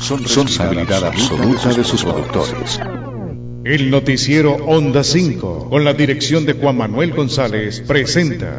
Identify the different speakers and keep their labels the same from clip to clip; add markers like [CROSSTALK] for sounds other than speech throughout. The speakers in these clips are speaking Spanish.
Speaker 1: son responsabilidad absoluta de sus productores.
Speaker 2: El noticiero Onda 5, con la dirección de Juan Manuel González, presenta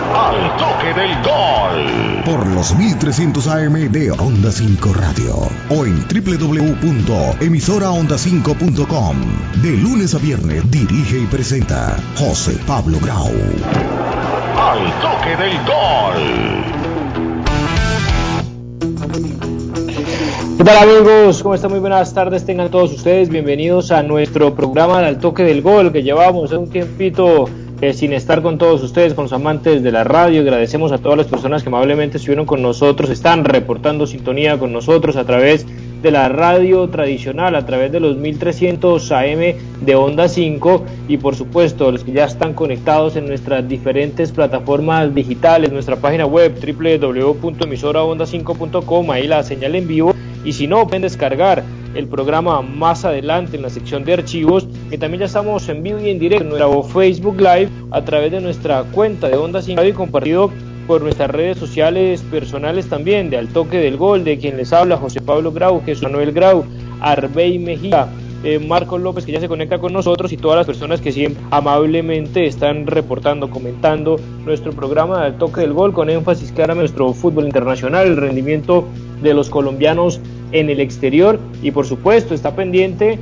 Speaker 3: Al toque del gol.
Speaker 4: Por los 1300 AM de Onda 5 Radio o en www.emisoraonda5.com. De lunes a viernes dirige y presenta José Pablo Grau.
Speaker 3: Al toque del gol.
Speaker 5: ¿Qué tal amigos? ¿Cómo están? Muy buenas tardes. Tengan todos ustedes bienvenidos a nuestro programa Al Toque del Gol que llevamos un tiempito eh, sin estar con todos ustedes, con los amantes de la radio. Agradecemos a todas las personas que amablemente estuvieron con nosotros, están reportando sintonía con nosotros a través de la radio tradicional, a través de los 1300 AM de Onda 5 y por supuesto los que ya están conectados en nuestras diferentes plataformas digitales, nuestra página web www.emisoraonda5.com, ahí la señal en vivo y si no pueden descargar el programa más adelante en la sección de archivos, que también ya estamos en vivo y en directo en nuestro Facebook Live a través de nuestra cuenta de Onda 5 y compartido por nuestras redes sociales personales también, de Al Toque del Gol, de quien les habla José Pablo Grau, Jesús Manuel Grau, Arbey Mejía, eh, Marcos López que ya se conecta con nosotros y todas las personas que siempre amablemente están reportando, comentando nuestro programa Al Toque del Gol con énfasis claro en nuestro fútbol internacional, el rendimiento de los colombianos en el exterior. Y por supuesto está pendiente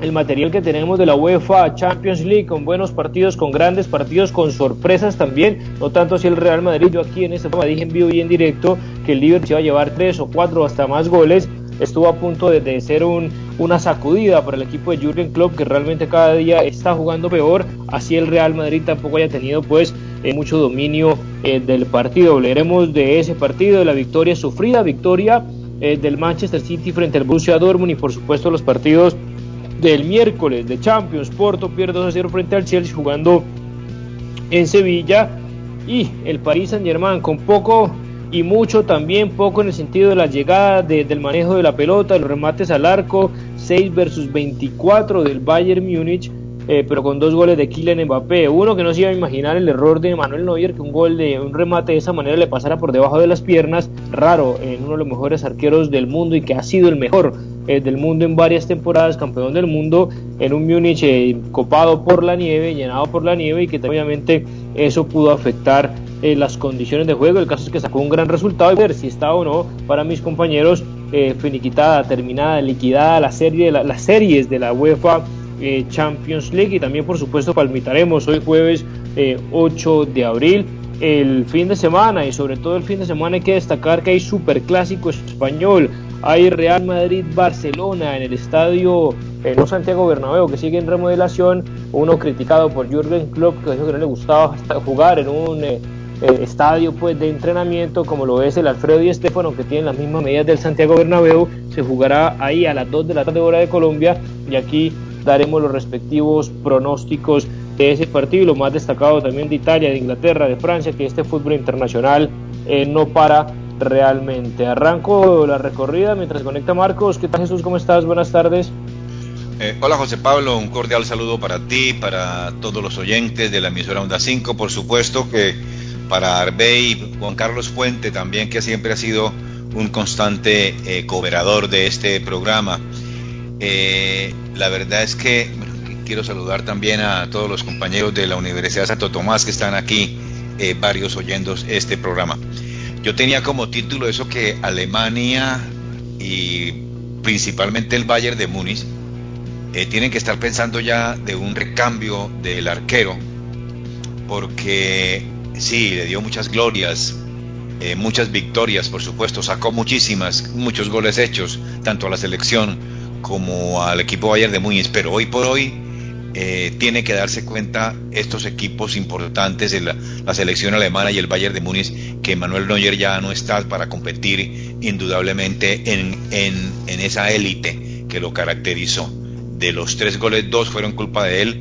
Speaker 5: el material que tenemos de la UEFA Champions League con buenos partidos, con grandes partidos, con sorpresas también, no tanto si el Real Madrid, yo aquí en este programa dije en vivo y en directo que el Liverpool se iba a llevar tres o cuatro hasta más goles, estuvo a punto de, ser un, una sacudida para el equipo de Jurgen Klopp que realmente cada día está jugando peor, así el Real Madrid tampoco haya tenido pues eh, mucho dominio eh, del partido, hablaremos de ese partido, de la victoria sufrida, victoria eh, del Manchester City frente al Borussia Dortmund y por supuesto los partidos del miércoles de Champions. Porto pierde 2 a 0 frente al Chelsea jugando en Sevilla y el Paris Saint Germain con poco y mucho también poco en el sentido de la llegada del manejo de la pelota, los remates al arco, 6 versus 24 del Bayern Múnich eh, pero con dos goles de Kylian Mbappé. Uno que no se iba a imaginar el error de Manuel Neuer, que un gol de un remate de esa manera le pasara por debajo de las piernas. Raro en uno de los mejores arqueros del mundo y que ha sido el mejor eh, del mundo en varias temporadas, campeón del mundo, en un Múnich eh, copado por la nieve, llenado por la nieve y que obviamente eso pudo afectar las condiciones de juego. El caso es que sacó un gran resultado y ver si está o no para mis compañeros finiquitada, terminada, liquidada la serie, las series de la UEFA eh, Champions League y también por supuesto palmitaremos hoy jueves 8 eh, de abril el fin de semana. Y sobre todo el fin de semana hay que destacar que hay superclásico español. Hay Real Madrid Barcelona en el estadio eh, no Santiago Bernabéu que sigue en remodelación. Uno criticado por Jürgen Klopp que dijo que no le gustaba jugar en un estadio pues de entrenamiento como lo es el Alfredo y Estefano que tiene las mismas medidas del Santiago Bernabéu. Se jugará ahí a las 2 de la tarde hora de Colombia. Y aquí daremos los respectivos pronósticos de ese partido y lo más destacado también de Italia, de Inglaterra, de Francia, que este fútbol internacional eh, no para realmente. Arranco la recorrida mientras conecta Marcos. ¿Qué tal Jesús? ¿Cómo estás? Buenas tardes.
Speaker 6: Eh, hola José Pablo, un cordial saludo para ti, para todos los oyentes de la emisora Onda 5, por supuesto que para Arbey, Juan Carlos Fuente también, que siempre ha sido un constante eh, de este programa. Eh, la verdad es que quiero saludar también a todos los compañeros de la Universidad de Santo Tomás que están aquí, eh, varios oyendo este programa. Yo tenía como título eso que Alemania y principalmente el Bayern de Múnich eh, tienen que estar pensando ya de un recambio del arquero, porque sí, le dio muchas glorias, muchas victorias, por supuesto, sacó muchísimas, muchos goles hechos, tanto a la selección como al equipo Bayern de Múnich, pero hoy por hoy eh, tiene que darse cuenta estos equipos importantes de la, selección alemana y el Bayern de Múnich que Manuel Neuer ya no está para competir indudablemente en, en, esa élite que lo caracterizó. De los tres goles, dos fueron culpa de él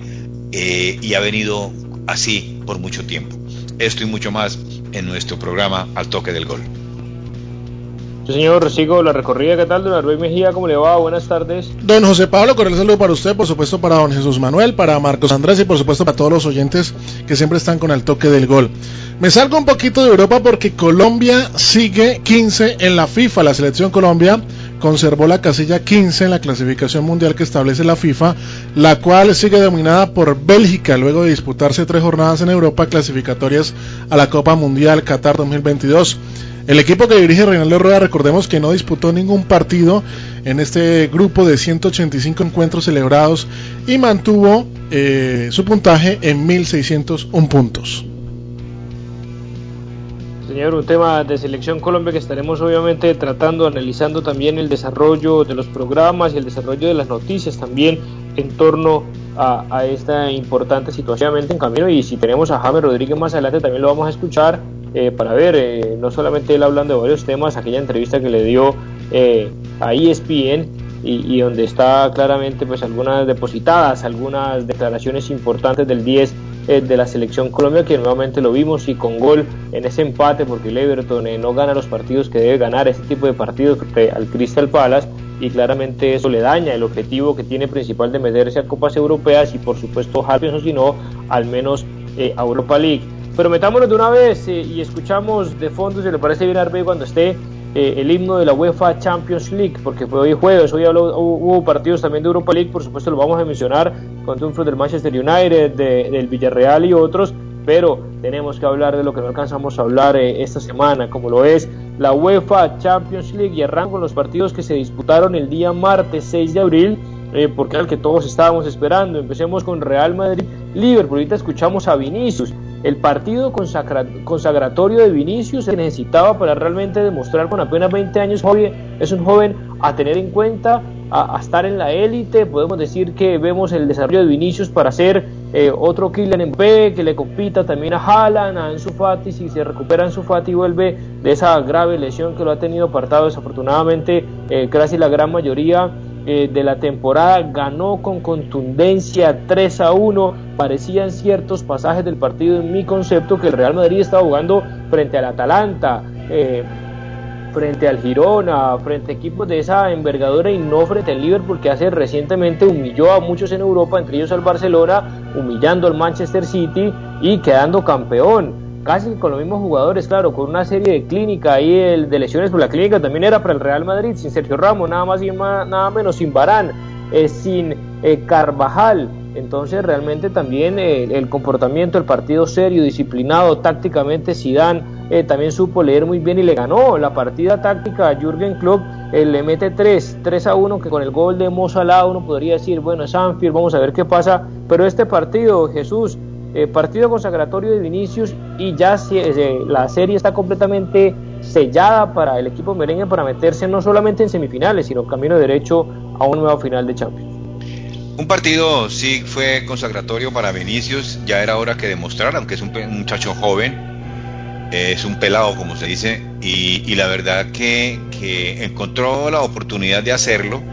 Speaker 6: eh, y ha venido así por mucho tiempo. Esto y mucho más en nuestro programa Al Toque del Gol.
Speaker 5: Señor, sigo la recorrida. ¿Qué tal, don Arbey Mejía? ¿Cómo le va? Buenas tardes.
Speaker 7: Don José Pablo, cordial saludo para usted, por supuesto para don Jesús Manuel, para Marcos Andrés y por supuesto para todos los oyentes que siempre están con el toque del gol. Me salgo un poquito de Europa porque Colombia sigue 15 en la FIFA. La selección Colombia conservó la casilla 15 en la clasificación mundial que establece la FIFA, la cual sigue dominada por Bélgica luego de disputarse tres jornadas en Europa clasificatorias a la Copa Mundial Qatar 2022. El equipo que dirige Reinaldo Rueda, recordemos que no disputó ningún partido en este grupo de 185 encuentros celebrados y mantuvo eh, su puntaje en 1601 puntos.
Speaker 5: Señor, un tema de Selección Colombia que estaremos obviamente tratando, analizando también el desarrollo de los programas y el desarrollo de las noticias también en torno a, esta importante situación en camino. Y si tenemos a Jaime Rodríguez más adelante, también lo vamos a escuchar eh, para ver, eh, no solamente él hablando de varios temas, aquella entrevista que le dio eh, a ESPN y, donde está claramente pues algunas depositadas, algunas declaraciones importantes del 10 de la selección Colombia que nuevamente lo vimos y con gol en ese empate porque el Everton no gana los partidos que debe ganar ese tipo de partidos al Crystal Palace y claramente eso le daña el objetivo que tiene principal de meterse a Copas Europeas y por supuesto Champions o si no al menos a Europa League pero metámonos de una vez eh, y escuchamos de fondo, si le parece bien, Arbe, cuando esté eh, el himno de la UEFA Champions League, porque fue hoy jueves, hoy hubo partidos también de Europa League, por supuesto lo vamos a mencionar, con triunfos del Manchester United, del Villarreal y otros, pero tenemos que hablar de lo que no alcanzamos a hablar eh, esta semana, como lo es la UEFA Champions League, y arranco con los partidos que se disputaron el día martes 6 de abril, porque era el que todos estábamos esperando. Empecemos con Real Madrid, Liverpool, ahorita escuchamos a Vinicius, el partido consagratorio de Vinicius se necesitaba para realmente demostrar con apenas 20 años es un joven a tener en cuenta, a, estar en la élite. Podemos decir que vemos el desarrollo de Vinicius para ser eh, otro Kylian Mbappé que le compita también a Haaland, a Ansu Fati. Si se recupera Ansu Fati vuelve de esa grave lesión que lo ha tenido apartado desafortunadamente eh, casi la gran mayoría eh, de la temporada, ganó con contundencia 3 a 1. Parecían ciertos pasajes del partido en mi concepto que el Real Madrid estaba jugando frente al Atalanta, eh, frente al Girona, frente a equipos de esa envergadura y no frente al Liverpool que hace recientemente humilló a muchos en Europa, entre ellos al Barcelona, humillando al Manchester City y quedando campeón casi con los mismos jugadores, claro, con una serie de clínica ahí el, de lesiones, pero la clínica también era para el Real Madrid, sin Sergio Ramos, nada más y nada menos, sin Barán, eh, sin eh, Carvajal. Entonces realmente también eh, el comportamiento, el partido serio, disciplinado, tácticamente Zidane también supo leer muy bien y le ganó la partida táctica a Jürgen Klopp, le mete 3, 3 a 1 que con el gol de Mo Salah uno podría decir, bueno, es vamos a ver qué pasa, pero este partido, Jesús, eh, partido consagratorio de Vinicius y ya eh, la serie está completamente sellada para el equipo merengue para meterse no solamente en semifinales, sino camino derecho a un nuevo final de Champions.
Speaker 6: Un partido sí fue consagratorio para Vinicius, ya era hora que demostrara, aunque es un, muchacho joven, es un pelado como se dice, y, la verdad que, que, encontró la oportunidad de hacerlo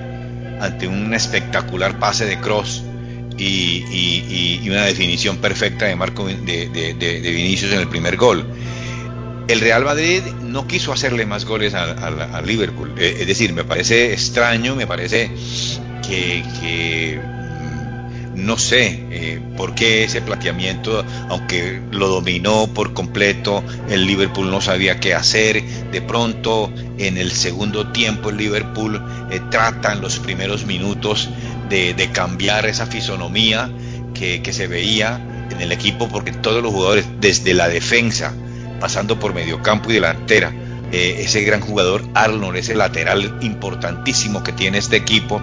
Speaker 6: ante un espectacular pase de cross y, una definición perfecta de Marco de, Vinicius en el primer gol. El Real Madrid no quiso hacerle más goles al Liverpool. Eh, es decir, me parece extraño, me parece que, no sé eh, por qué ese planteamiento, aunque lo dominó por completo, el Liverpool no sabía qué hacer. De pronto, en el segundo tiempo, el Liverpool eh, trata en los primeros minutos de, cambiar esa fisonomía que, se veía en el equipo, porque todos los jugadores, desde la defensa, pasando por mediocampo y delantera, eh, ese gran jugador Arnold, ese lateral importantísimo que tiene este equipo,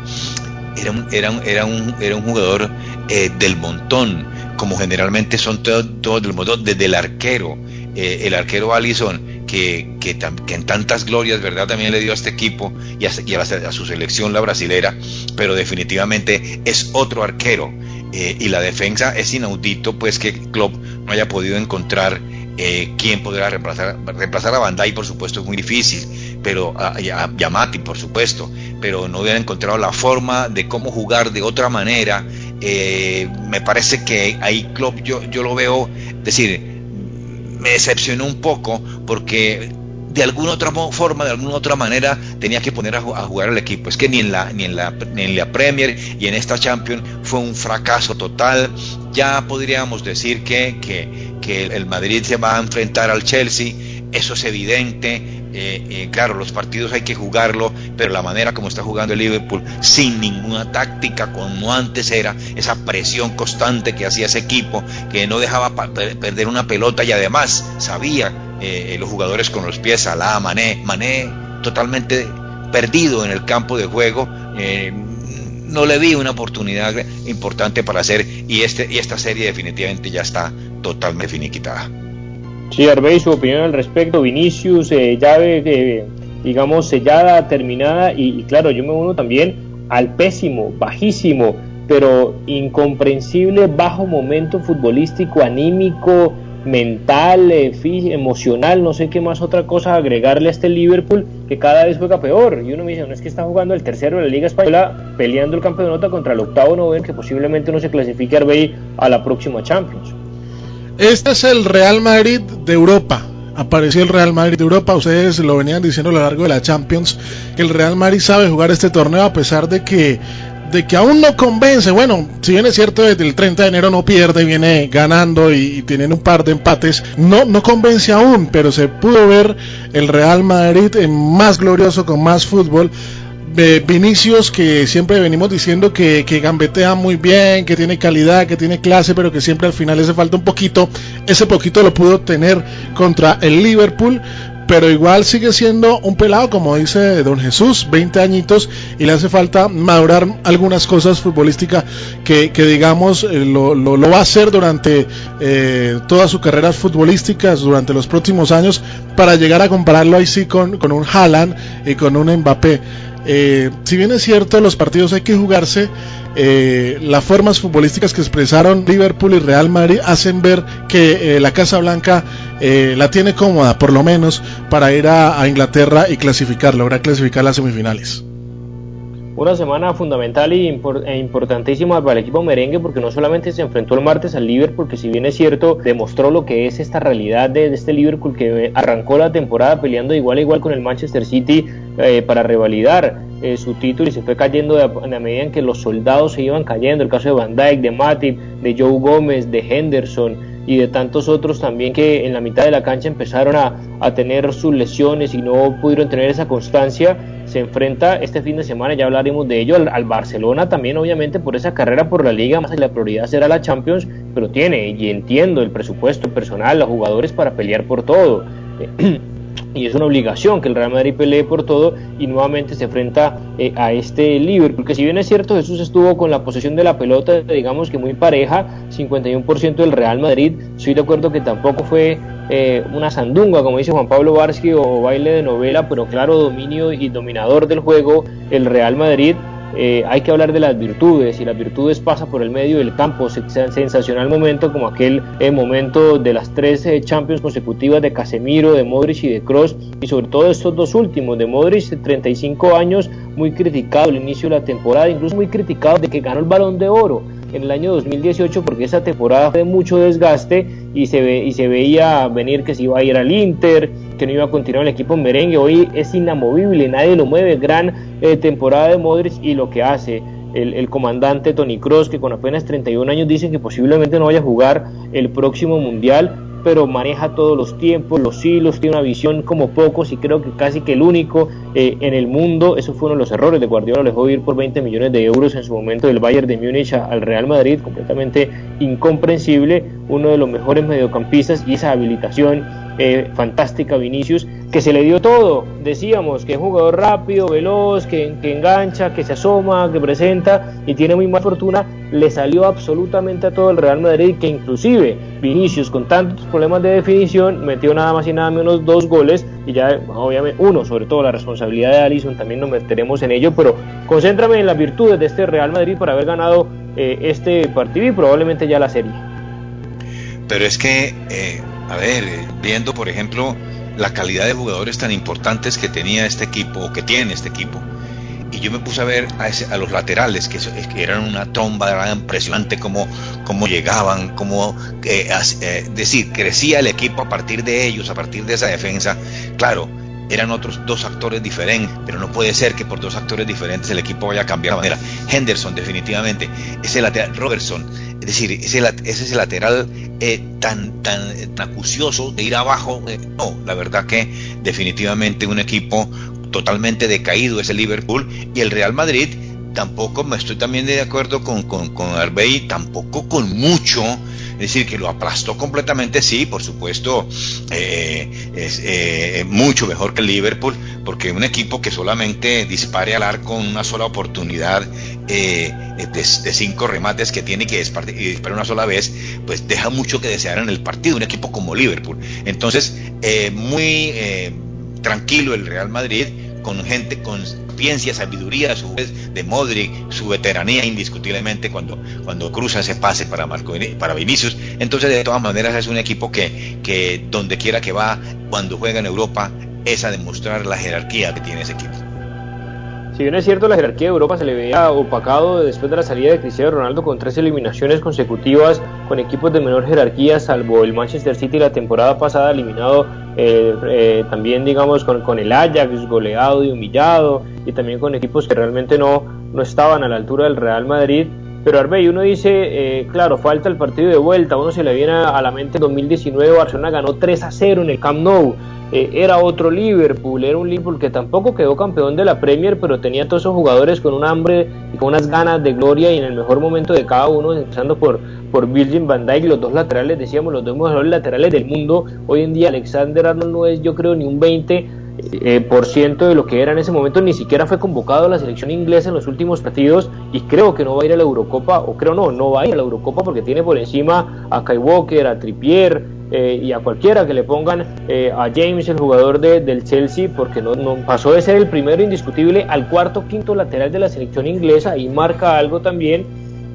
Speaker 6: era un, era era un, era un jugador eh, del montón, como generalmente son todos, todos del montón, desde el arquero, eh, el arquero Allison, que, que, en tantas glorias, ¿verdad? También le dio a este equipo y a, su selección, la brasilera, pero definitivamente es otro arquero. eh, y la defensa es inaudito pues que Klopp no haya podido encontrar eh, quién podrá reemplazar, reemplazar a Bandai por supuesto es muy difícil pero a, Yamati por supuesto pero no hubiera encontrado la forma de cómo jugar de otra manera eh, me parece que ahí Klopp yo, yo lo veo decir me decepcionó un poco porque de alguna otra forma, de alguna otra manera, tenía que poner a, jugar al equipo. Es que ni en, la, ni, en la, ni en la Premier y en esta Champions fue un fracaso total. Ya podríamos decir que, que, que el Madrid se va a enfrentar al Chelsea, eso es evidente. Eh, eh, claro, los partidos hay que jugarlo, pero la manera como está jugando el Liverpool, sin ninguna táctica, como antes era, esa presión constante que hacía ese equipo, que no dejaba perder una pelota y además sabía eh, los jugadores con los pies, Salah, Mané, Mané totalmente perdido en el campo de juego. Eh, no le vi una oportunidad importante para hacer y este y esta serie definitivamente ya está totalmente finiquitada.
Speaker 5: Sí, Arbey, su opinión al respecto, Vinicius, eh, llave, eh, digamos, sellada, terminada, y, claro, yo me uno también al pésimo, bajísimo, pero incomprensible, bajo momento futbolístico, anímico, mental, eh, emocional, no sé qué más otra cosa agregarle a este Liverpool que cada vez juega peor. Y uno me dice, no es que está jugando el tercero de la Liga Española peleando el campeonato contra el octavo noveno que posiblemente no se clasifique a la próxima Champions.
Speaker 7: Este es el Real Madrid de Europa. Apareció el Real Madrid de Europa, ustedes lo venían diciendo a lo largo de la Champions, que el Real Madrid sabe jugar este torneo a pesar de que de que aún no convence. Bueno, si bien es cierto, desde el 30 de enero no pierde, viene ganando y, tienen un par de empates, no, no convence aún, pero se pudo ver el Real Madrid más glorioso, con más fútbol. Vinicius, que siempre venimos diciendo que, que, gambetea muy bien, que tiene calidad, que tiene clase, pero que siempre al final le hace falta un poquito. Ese poquito lo pudo tener contra el Liverpool pero igual sigue siendo un pelado, como dice don Jesús, 20 añitos, y le hace falta madurar algunas cosas futbolísticas que, que digamos, eh, lo, lo, lo, va a hacer durante eh, todas sus carreras futbolísticas, durante los próximos años, para llegar a compararlo ahí sí con, con un Haaland y con un Mbappé. Eh, si bien es cierto, los partidos hay que jugarse, eh, las formas futbolísticas que expresaron Liverpool y Real Madrid hacen ver que eh, la Casa Blanca eh, la tiene cómoda, por lo menos, para ir a, Inglaterra y clasificar, lograr clasificar las semifinales.
Speaker 5: Una semana fundamental e, importantísima para el equipo merengue porque no solamente se enfrentó el martes al Liverpool, que si bien es cierto, demostró lo que es esta realidad de, este Liverpool que arrancó la temporada peleando igual a igual con el Manchester City eh, para revalidar eh, su título y se fue cayendo de, a medida en que los soldados se iban cayendo, el caso de Van Dijk, de Matip, de Joe Gómez, de Henderson y de tantos otros también que en la mitad de la cancha empezaron a, tener sus lesiones y no pudieron tener esa constancia se enfrenta este fin de semana, ya hablaremos de ello, al, Barcelona también obviamente por esa carrera por la liga, más la prioridad será la Champions, pero tiene, y entiendo, el presupuesto personal, los jugadores para pelear por todo. [CLEARS THROAT] y es una obligación que el Real Madrid pelee por todo y nuevamente se enfrenta eh, a este Liverpool, que si bien es cierto Jesús estuvo con la posesión de la pelota, digamos que muy pareja, 51% del Real Madrid, estoy de acuerdo que tampoco fue eh, una sandunga, como dice Juan Pablo Varsky, o baile de novela, pero claro, dominio y dominador del juego, el Real Madrid. Eh, hay que hablar de las virtudes y las virtudes pasa por el medio del campo, sensacional momento como aquel eh, momento de las tres Champions consecutivas de Casemiro, de Modric y de Cross y sobre todo estos dos últimos, de Modric 35 años, muy criticado al inicio de la temporada, incluso muy criticado de que ganó el balón de oro en el año 2018 porque esa temporada fue de mucho desgaste y se, ve, y se veía venir que se iba a ir al Inter, que no iba a continuar el equipo merengue. Hoy es inamovible, nadie lo mueve. Gran eh, temporada de Modric y lo que hace el, comandante Tony Cross, que con apenas 31 años dicen que posiblemente no vaya a jugar el próximo mundial pero maneja todos los tiempos, los hilos, tiene una visión como pocos y creo que casi que el único eh, en el mundo. Eso fue uno de los errores de Guardiola, lo dejó ir por 20 millones de euros en su momento del Bayern de Múnich al Real Madrid, completamente incomprensible, uno de los mejores mediocampistas y esa habilitación eh, fantástica Vinicius, que se le dio todo, decíamos que es un jugador rápido, veloz, que, engancha, que se asoma, que presenta y tiene muy mala fortuna, le salió absolutamente a todo el Real Madrid, que inclusive Vinicius con tantos problemas de definición metió nada más y nada menos dos goles y ya obviamente uno, sobre todo la responsabilidad de Allison, también nos meteremos en ello, pero concéntrame en las virtudes de este Real Madrid por haber ganado este partido y probablemente ya la serie.
Speaker 6: Pero es que, a ver, viendo por ejemplo la calidad de jugadores tan importantes que tenía este equipo o que tiene este equipo, y yo me puse a ver a, los laterales, que, eran una tromba, era impresionante cómo, cómo llegaban, cómo, eh, eh, decir, crecía el equipo a partir de ellos, a partir de esa defensa. Claro, eran otros dos actores diferentes, pero no puede ser que por dos actores diferentes el equipo vaya a cambiar de manera. Henderson, definitivamente, ese lateral, Robertson, es decir, ese, ese es el lateral eh, tan, tan, acucioso de ir abajo. no, la verdad que definitivamente un equipo totalmente decaído ese Liverpool y el Real Madrid tampoco me estoy también de acuerdo con, con, con Arbey, tampoco con mucho, es decir, que lo aplastó completamente, sí, por supuesto, eh, es eh, mucho mejor que Liverpool, porque un equipo que solamente dispare al arco en una sola oportunidad eh, de, cinco remates que tiene que disparar una sola vez, pues deja mucho que desear en el partido, un equipo como Liverpool. Entonces, muy tranquilo el Real Madrid, con gente con ciencia, sabiduría, su de Modric, su veteranía indiscutiblemente cuando, cuando cruza ese pase para, Marco, para Vinicius. Entonces, de todas maneras, es un equipo que, que donde quiera que va, cuando juega en Europa, es a demostrar la jerarquía que tiene ese equipo.
Speaker 5: Si bien es cierto, la jerarquía de Europa se le veía opacado después de la salida de Cristiano Ronaldo con tres eliminaciones consecutivas con equipos de menor jerarquía, salvo el Manchester City la temporada pasada eliminado eh, eh, también, digamos, con, el Ajax goleado y humillado, y también con equipos que realmente no, no estaban a la altura del Real Madrid. Pero Arbey, uno dice, eh, claro, falta el partido de vuelta, uno se le viene a la mente en 2019, Barcelona ganó 3 a 0 en el Camp Nou, eh, era otro Liverpool, era un Liverpool que tampoco quedó campeón de la Premier, pero tenía todos esos jugadores con un hambre y con unas ganas de gloria y en el mejor momento de cada uno, empezando por, por Virgin van Dijk, los dos laterales, decíamos, los dos mejores laterales del mundo. Hoy en día Alexander Arnold no es, yo creo, ni un 20 eh, por ciento de lo que era en ese momento, ni siquiera fue convocado a la selección inglesa en los últimos partidos y creo que no va a ir a la Eurocopa, o creo no, no va a ir a la Eurocopa porque tiene por encima a Kai Walker, a Trippier, eh, y a cualquiera que le pongan eh, a James, el jugador del Chelsea, porque no, no, pasó de ser el primero indiscutible al cuarto, quinto lateral de la selección inglesa y marca algo también,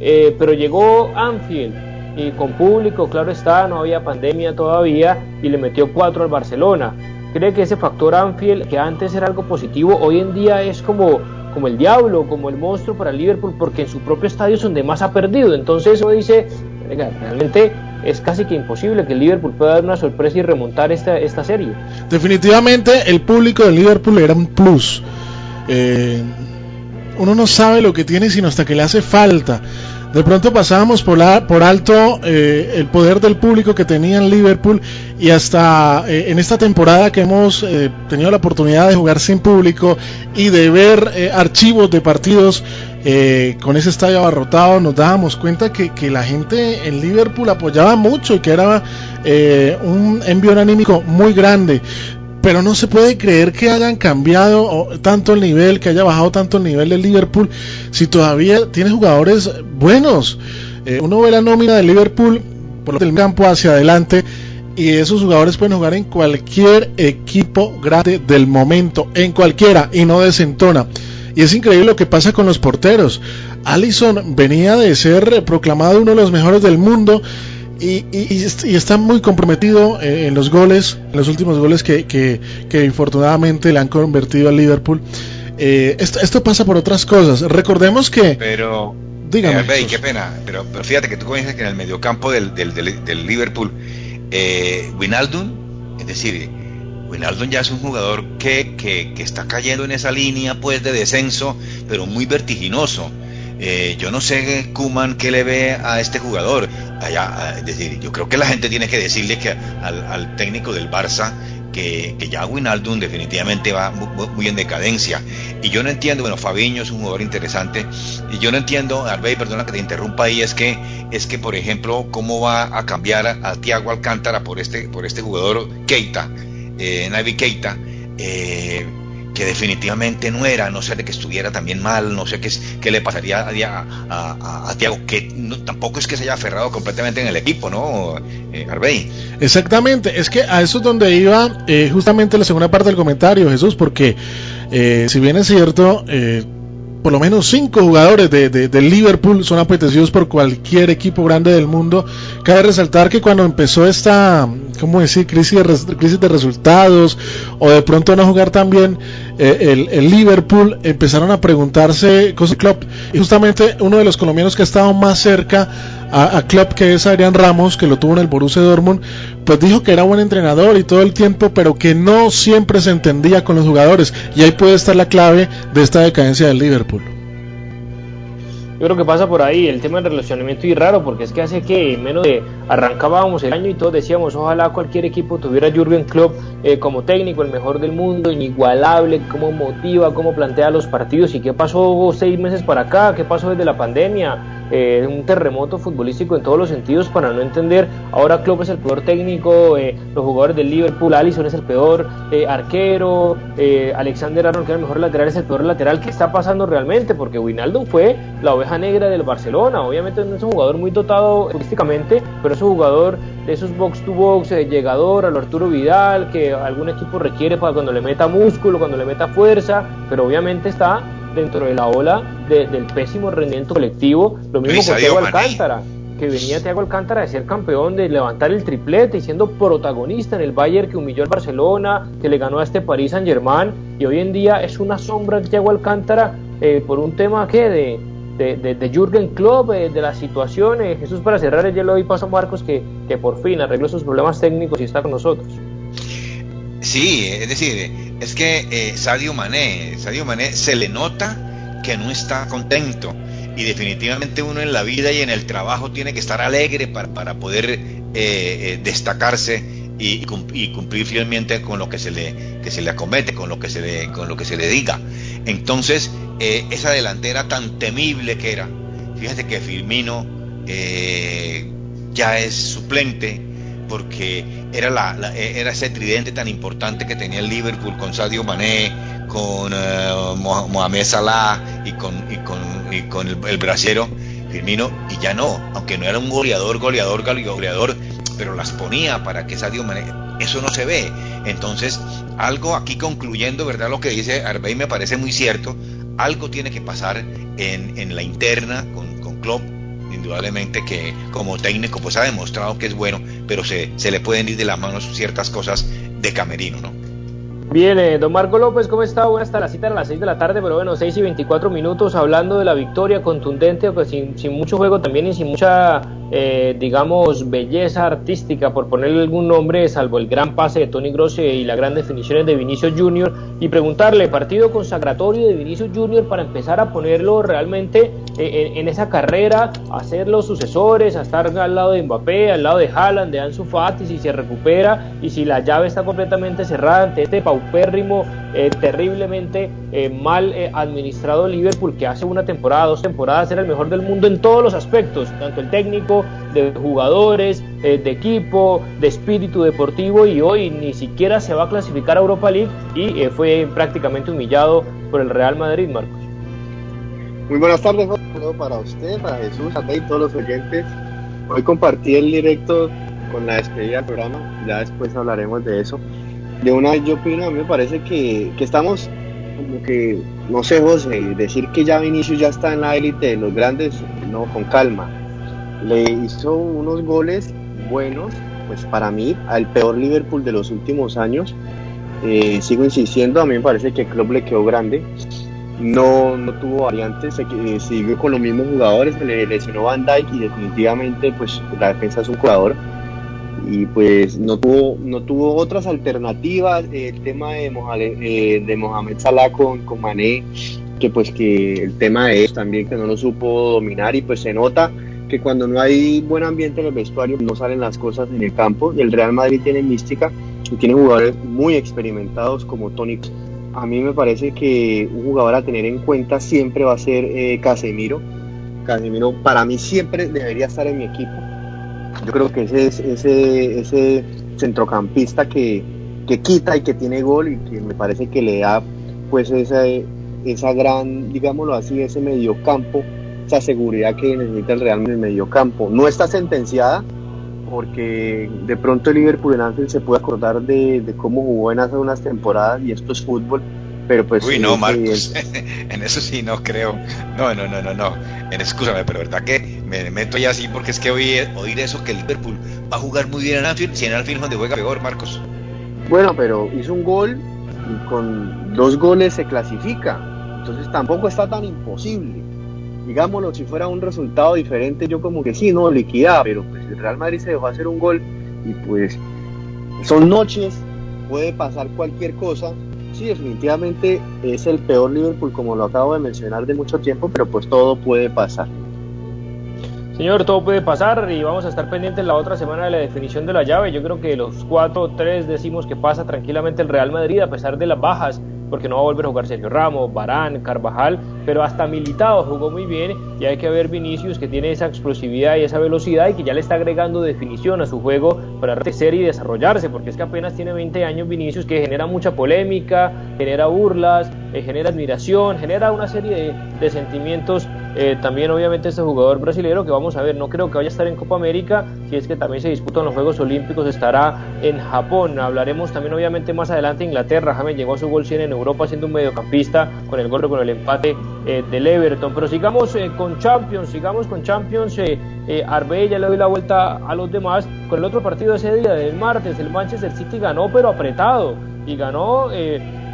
Speaker 5: eh, pero llegó Anfield y con público, claro está, no había pandemia todavía y le metió cuatro al Barcelona. Cree que ese factor Anfield, que antes era algo positivo, hoy en día es como, como el diablo, como el monstruo para Liverpool, porque en su propio estadio es donde más ha perdido. Entonces eso dice, realmente es casi que imposible que el Liverpool pueda dar una sorpresa y remontar esta, esta serie.
Speaker 7: Definitivamente el público del Liverpool era un plus. Eh, uno no sabe lo que tiene sino hasta que le hace falta. De pronto pasábamos por, la, por alto eh, el poder del público que tenía en Liverpool y hasta eh, en esta temporada que hemos tenido la oportunidad de jugar sin público y de ver archivos de partidos eh, con ese estadio abarrotado nos dábamos cuenta que, la gente en Liverpool apoyaba mucho y que era eh, un envío anímico muy grande. Pero no se puede creer que hayan cambiado tanto el nivel, que haya bajado tanto el nivel de Liverpool, si todavía tiene jugadores buenos. Eh, uno ve la nómina de Liverpool por el campo hacia adelante y esos jugadores pueden jugar en cualquier equipo grande del momento, en cualquiera, y no desentona. Y es increíble lo que pasa con los porteros. Allison venía de ser proclamado uno de los mejores del mundo y, está muy comprometido eh, en los goles, en los últimos goles que, que, infortunadamente le han convertido al Liverpool. Eh, esto, pasa por otras cosas. Recordemos que...
Speaker 6: Pero... Dígame. Eh, qué pena, pero, fíjate que tú comienzas que en el mediocampo del, del, del, Liverpool, eh, Winaldum, es decir, Wijnaldum ya es un jugador que, que, está cayendo en esa línea pues de descenso, pero muy vertiginoso. Eh, yo no sé, Kuman, qué le ve a este jugador. Allá, es decir, yo creo que la gente tiene que decirle que al, técnico del Barça que, que ya Wijnaldum definitivamente va muy, en decadencia. Y yo no entiendo, bueno, Fabiño es un jugador interesante, y yo no entiendo, Arbey, perdona que te interrumpa ahí, es que, es que por ejemplo, cómo va a cambiar a, a Tiago Alcántara por este, por este jugador Keita eh, Navi Keita, eh, que definitivamente no era, no sé de que estuviera también mal, no sé qué, qué le pasaría a, a, Tiago, que tampoco es que se haya aferrado completamente en el equipo, ¿no, eh,
Speaker 7: Exactamente, es que a eso es donde iba eh, justamente la segunda parte del comentario, Jesús, porque si bien es cierto, por lo menos cinco jugadores de, de, Liverpool son apetecidos por cualquier equipo grande del mundo. Cabe resaltar que cuando empezó esta, ¿cómo decir?, crisis de, crisis de resultados o de pronto no jugar tan bien eh, el, Liverpool, empezaron a preguntarse cosas Klopp. Y justamente uno de los colombianos que ha estado más cerca a, a Klopp, que es Adrián Ramos, que lo tuvo en el Borussia Dortmund, pues dijo que era buen entrenador y todo el tiempo, pero que no siempre se entendía con los jugadores. Y ahí puede estar la clave de esta decadencia del Liverpool.
Speaker 5: Yo creo que pasa por ahí el tema del relacionamiento y raro, porque es que hace que menos de arrancábamos el año y todos decíamos, ojalá cualquier equipo tuviera Jurgen Klopp eh, como técnico, el mejor del mundo, inigualable, cómo motiva, cómo plantea los partidos y qué pasó seis meses para acá, qué pasó desde la pandemia, eh, un terremoto futbolístico en todos los sentidos para no entender. Ahora Klopp es el peor técnico, eh, los jugadores del Liverpool, Allison es el peor eh, arquero, Alexander Arnold que es el mejor lateral es el peor lateral. ¿Qué está pasando realmente? Porque Wijnaldum fue la oveja negra del Barcelona. Obviamente no es un jugador muy dotado futbolísticamente, pero es un jugador de esos box to box, llegador, al Arturo Vidal, que algún equipo requiere para cuando le meta músculo, cuando le meta fuerza, pero obviamente está dentro de la ola del pésimo rendimiento colectivo. Lo mismo con Thiago Alcántara, que venía Thiago Alcántara de ser campeón, de levantar el triplete y siendo protagonista en el Bayern que humilló al Barcelona, que le ganó a este París Saint Germain, y hoy en día es una sombra de Thiago Alcántara eh, por un tema que de, de, de, Jürgen Klopp, eh, de la situación. Eh, Jesús, para cerrar, ya le doy paso a Marcos que, que por fin arregló sus problemas técnicos y está con nosotros.
Speaker 6: Sí, es decir, es que eh, Sadio Mané, Sadio Mané se le nota que no está contento y definitivamente uno en la vida y en el trabajo tiene que estar alegre para, para poder eh, eh, destacarse y, cumplir fielmente con lo que se le que se le acomete, con lo que se le con lo que se le diga. Entonces esa delantera tan temible que era, fíjate que Firmino ya es suplente porque era, la, era ese tridente tan importante que tenía el Liverpool con Sadio Mané, con uh, Mohamed Salah y con, y con, y con el, el brasiero Firmino, y ya no, aunque no era un goleador, goleador, goleador, pero las ponía para que Sadio Mané, eso no se ve. Entonces, algo aquí concluyendo, ¿verdad? Lo que dice Arbey me parece muy cierto, algo tiene que pasar en, en la interna con, con Klopp indudablemente que como técnico pues ha demostrado que es bueno, pero se, se le pueden ir de las manos ciertas cosas de camerino, ¿no?
Speaker 5: Bien, eh, don Marco López, ¿cómo está? Bueno, hasta la cita a las 6 de la tarde, pero bueno, 6 y 24 minutos hablando de la victoria contundente, pues sin, sin mucho juego también y sin mucha, eh, digamos, belleza artística, por ponerle algún nombre, salvo el gran pase de Tony Grosse y las grandes definiciones de Vinicius Junior, y preguntarle, partido consagratorio de Vinicius Junior para empezar a ponerlo realmente eh, en, esa carrera, a ser los sucesores, a estar al lado de Mbappé, al lado de Haaland, de Ansu Fati, si se recupera y si la llave está completamente cerrada ante este paupérrimo, eh, terriblemente eh, mal eh, administrado Liverpool, que hace una temporada, dos temporadas, era el mejor del mundo en todos los aspectos, tanto el técnico, de jugadores, de equipo, de espíritu deportivo, y hoy ni siquiera se va a clasificar a Europa League y fue prácticamente humillado por el Real Madrid, Marcos.
Speaker 8: Muy buenas tardes, para usted, para Jesús, a todos los oyentes. Hoy compartí el directo con la despedida del programa, ya después hablaremos de eso de una yo opino, a mí me parece que, estamos como que, no sé José, decir que ya Vinicius ya está en la élite de los grandes, no, con calma. Le hizo unos goles buenos, pues para mí, al peor Liverpool de los últimos años. Eh, sigo insistiendo, a mí me parece que el club le quedó grande. No, no tuvo variantes, eh, siguió con los mismos jugadores, le lesionó Van Dijk y definitivamente pues la defensa es un jugador y pues no tuvo no tuvo otras alternativas el tema de Mohamed, eh, de Mohamed Salah con, con Mané que pues que el tema de también que no lo supo dominar y pues se nota que cuando no hay buen ambiente en el vestuario no salen las cosas en el campo. El Real Madrid tiene mística y tiene jugadores muy experimentados como Tony a mí me parece que un jugador a tener en cuenta siempre va a ser eh, Casemiro. Casemiro para mí siempre debería estar en mi equipo yo creo que ese es ese, ese centrocampista que, que quita y que tiene gol y que me parece que le da pues esa, esa gran, digámoslo así, ese mediocampo, esa seguridad que necesita el Real en el mediocampo. No está sentenciada porque de pronto el Liverpool en Anfield se puede acordar de, de, cómo jugó en hace unas temporadas y esto es fútbol
Speaker 6: Pero pues. Uy, no, Marcos. [LAUGHS] en eso sí no creo. No, no, no, no, no. En, escúchame, pero verdad que me meto ya así porque es que oír, oír eso que el Liverpool va a jugar muy bien en Anfield, si en Anfield donde juega peor, Marcos.
Speaker 8: Bueno, pero hizo un gol y con dos goles se clasifica. Entonces tampoco está tan imposible. Digámoslo, si fuera un resultado diferente, yo como que sí, no, liquidaba, pero pues el Real Madrid se dejó hacer un gol y pues son noches, puede pasar cualquier cosa. Sí, definitivamente es el peor Liverpool, como lo acabo de mencionar, de mucho tiempo, pero pues todo puede pasar.
Speaker 5: Señor, todo puede pasar y vamos a estar pendientes la otra semana de la definición de la llave. Yo creo que los 4-3 decimos que pasa tranquilamente el Real Madrid a pesar de las bajas porque no va a volver a jugar Sergio Ramos, Barán, Carvajal, pero hasta Militado jugó muy bien y hay que ver Vinicius que tiene esa explosividad y esa velocidad y que ya le está agregando definición a su juego para crecer y desarrollarse, porque es que apenas tiene 20 años Vinicius que genera mucha polémica, genera burlas, eh, genera admiración, genera una serie de, sentimientos eh, también obviamente este jugador brasileño que vamos a ver, no creo que vaya a estar en Copa América, si es que también se disputan los Juegos Olímpicos, estará en Japón. Hablaremos también obviamente más adelante Inglaterra, James llegó a su gol 100 en Europa siendo un mediocampista con el gol con el empate eh, del Everton. Pero sigamos eh, con Champions, sigamos con Champions. Eh, eh Arbey ya le doy la vuelta a los demás. Con el otro partido ese día del martes, el Manchester City ganó, pero apretado. Y ganó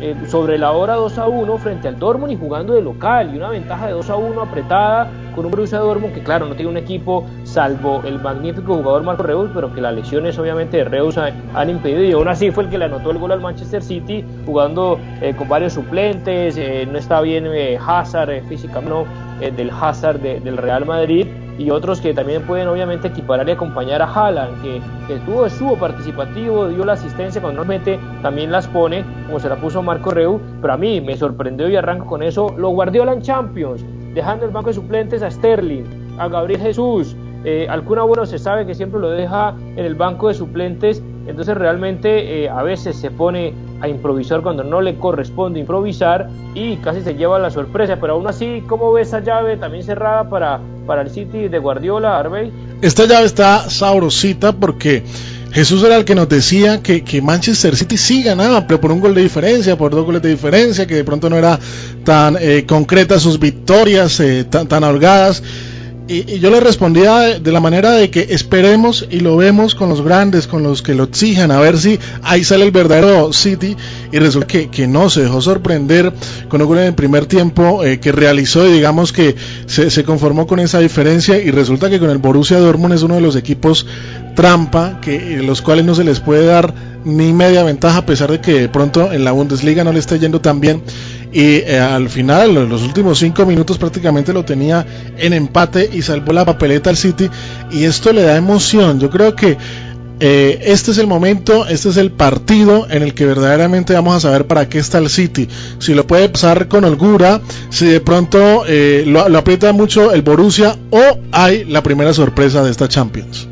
Speaker 5: eh, sobre la hora 2 a 1 frente al Dortmund y jugando de local y una ventaja de 2 a 1 apretada con un Borussia Dortmund que claro no tiene un equipo salvo el magnífico jugador Marco Reus pero que las lesiones obviamente de Reus han, impedido y aún así fue el que le anotó el gol al Manchester City jugando eh, con varios suplentes eh, no está bien Hazard físicamente no, del Hazard del Real Madrid y otros que también pueden obviamente equiparar y acompañar a Haaland, que, tuvo, estuvo participativo, dio la asistencia cuando mete, también las pone, como se la puso Marco Reu, pero a mí me sorprendió y arranco con eso, lo Guardiola en Champions, dejando el banco de suplentes a Sterling, a Gabriel Jesús, eh, Alcuna Bueno se sabe que siempre lo deja en el banco de suplentes, entonces realmente eh, a veces se pone a improvisar cuando no le corresponde improvisar y casi se lleva la sorpresa, pero aún así, ¿cómo ve esa llave también cerrada para, para el City de Guardiola, Arbey?
Speaker 7: Esta llave está sabrosita porque Jesús era el que nos decía que, que, Manchester City sí ganaba, pero por un gol de diferencia, por dos goles de diferencia, que de pronto no era tan eh, concreta sus victorias, eh, tan, tan holgadas y, yo le respondía de, la manera de que esperemos y lo vemos con los grandes, con los que lo exijan, a ver si ahí sale el verdadero City. Y resulta que, no, se dejó sorprender con un gol en el primer tiempo eh, que realizó y digamos que se, conformó con esa diferencia. Y resulta que con el Borussia Dortmund es uno de los equipos trampa, que eh, los cuales no se les puede dar ni media ventaja, a pesar de que de pronto en la Bundesliga no le está yendo tan bien y eh, al final, en los últimos cinco minutos prácticamente lo tenía en empate y salvó la papeleta al City y esto le da emoción. Yo creo que eh, este es el momento, este es el partido en el que verdaderamente vamos a saber para qué está el City. Si lo puede pasar con holgura, si de pronto eh, lo, lo aprieta mucho el Borussia o hay la primera sorpresa de esta Champions.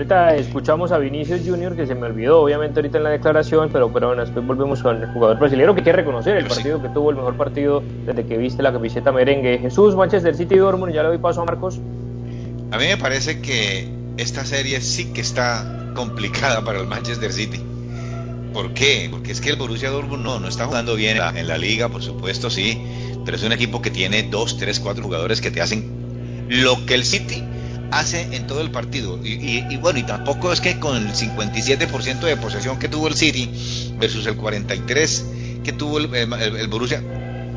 Speaker 5: Ahorita escuchamos a Vinicius Junior que se me olvidó, obviamente, ahorita en la declaración, pero, pero después volvemos con el jugador brasileño que quiere reconocer el partido que tuvo, el mejor partido desde que viste la camiseta merengue. Jesús, Manchester City y Dortmund, ya le doy paso a Marcos.
Speaker 6: A mí me parece que esta serie sí que está complicada para el Manchester City. ¿Por qué? Porque es que el Borussia Dortmund no, no está jugando bien en la, en la liga, por supuesto, sí, pero es un equipo que tiene dos, tres, cuatro jugadores que te hacen lo que el City hace en todo el partido. Y, bueno, y tampoco es que con el 57% de posesión que tuvo el City versus el 43% que tuvo el, Borussia,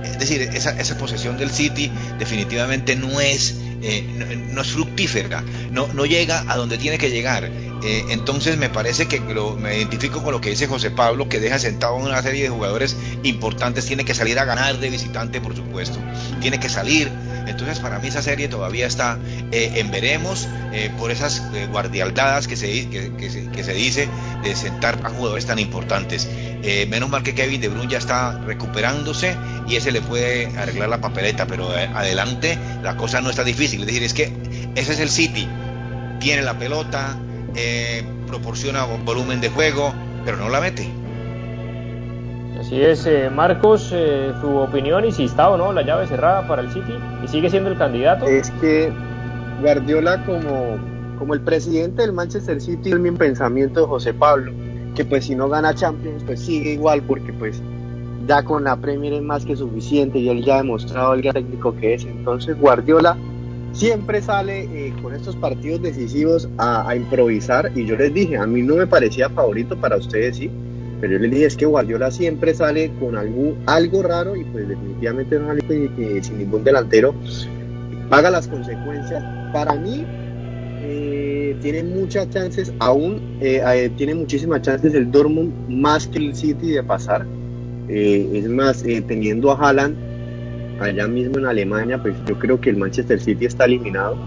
Speaker 6: es decir, esa, esa, posesión del City definitivamente no es, eh, no, es fructífera, no, no llega a donde tiene que llegar. Eh, entonces me parece que me identifico con lo que dice José Pablo, que deja sentado una serie de jugadores importantes, tiene que salir a ganar de visitante, por supuesto, tiene que salir entonces para mí esa serie todavía está eh, en veremos eh, por esas eh, guardialdadas que se, que, se, dice de sentar a jugadores tan importantes. menos mal que Kevin De Bruyne ya está recuperándose y ese le puede arreglar la papeleta, pero adelante la cosa no está difícil. Es decir, es que ese es el City. Tiene la pelota, proporciona volumen de juego, pero no la mete.
Speaker 5: Así es, eh, Marcos, eh, su opinión y si está o no la llave cerrada para el City y sigue siendo el candidato.
Speaker 8: Es que Guardiola como, como el presidente del Manchester City es mi pensamiento de José Pablo, que pues si no gana Champions pues sigue igual porque pues ya con la Premier es más que suficiente y él ya ha demostrado el gran técnico que es. Entonces Guardiola siempre sale eh, con estos partidos decisivos a, improvisar y yo les dije, a mí no me parecía favorito para ustedes, sí, pero yo les dije es que Guardiola siempre sale con algo, algo raro y pues definitivamente no sale sin ningún delantero, paga las consecuencias. Para mí eh, tiene muchas chances, aún eh, tiene muchísimas chances el Dortmund más que el City de pasar. es más, teniendo a Haaland allá mismo en Alemania, pues yo creo que el Manchester City está eliminado.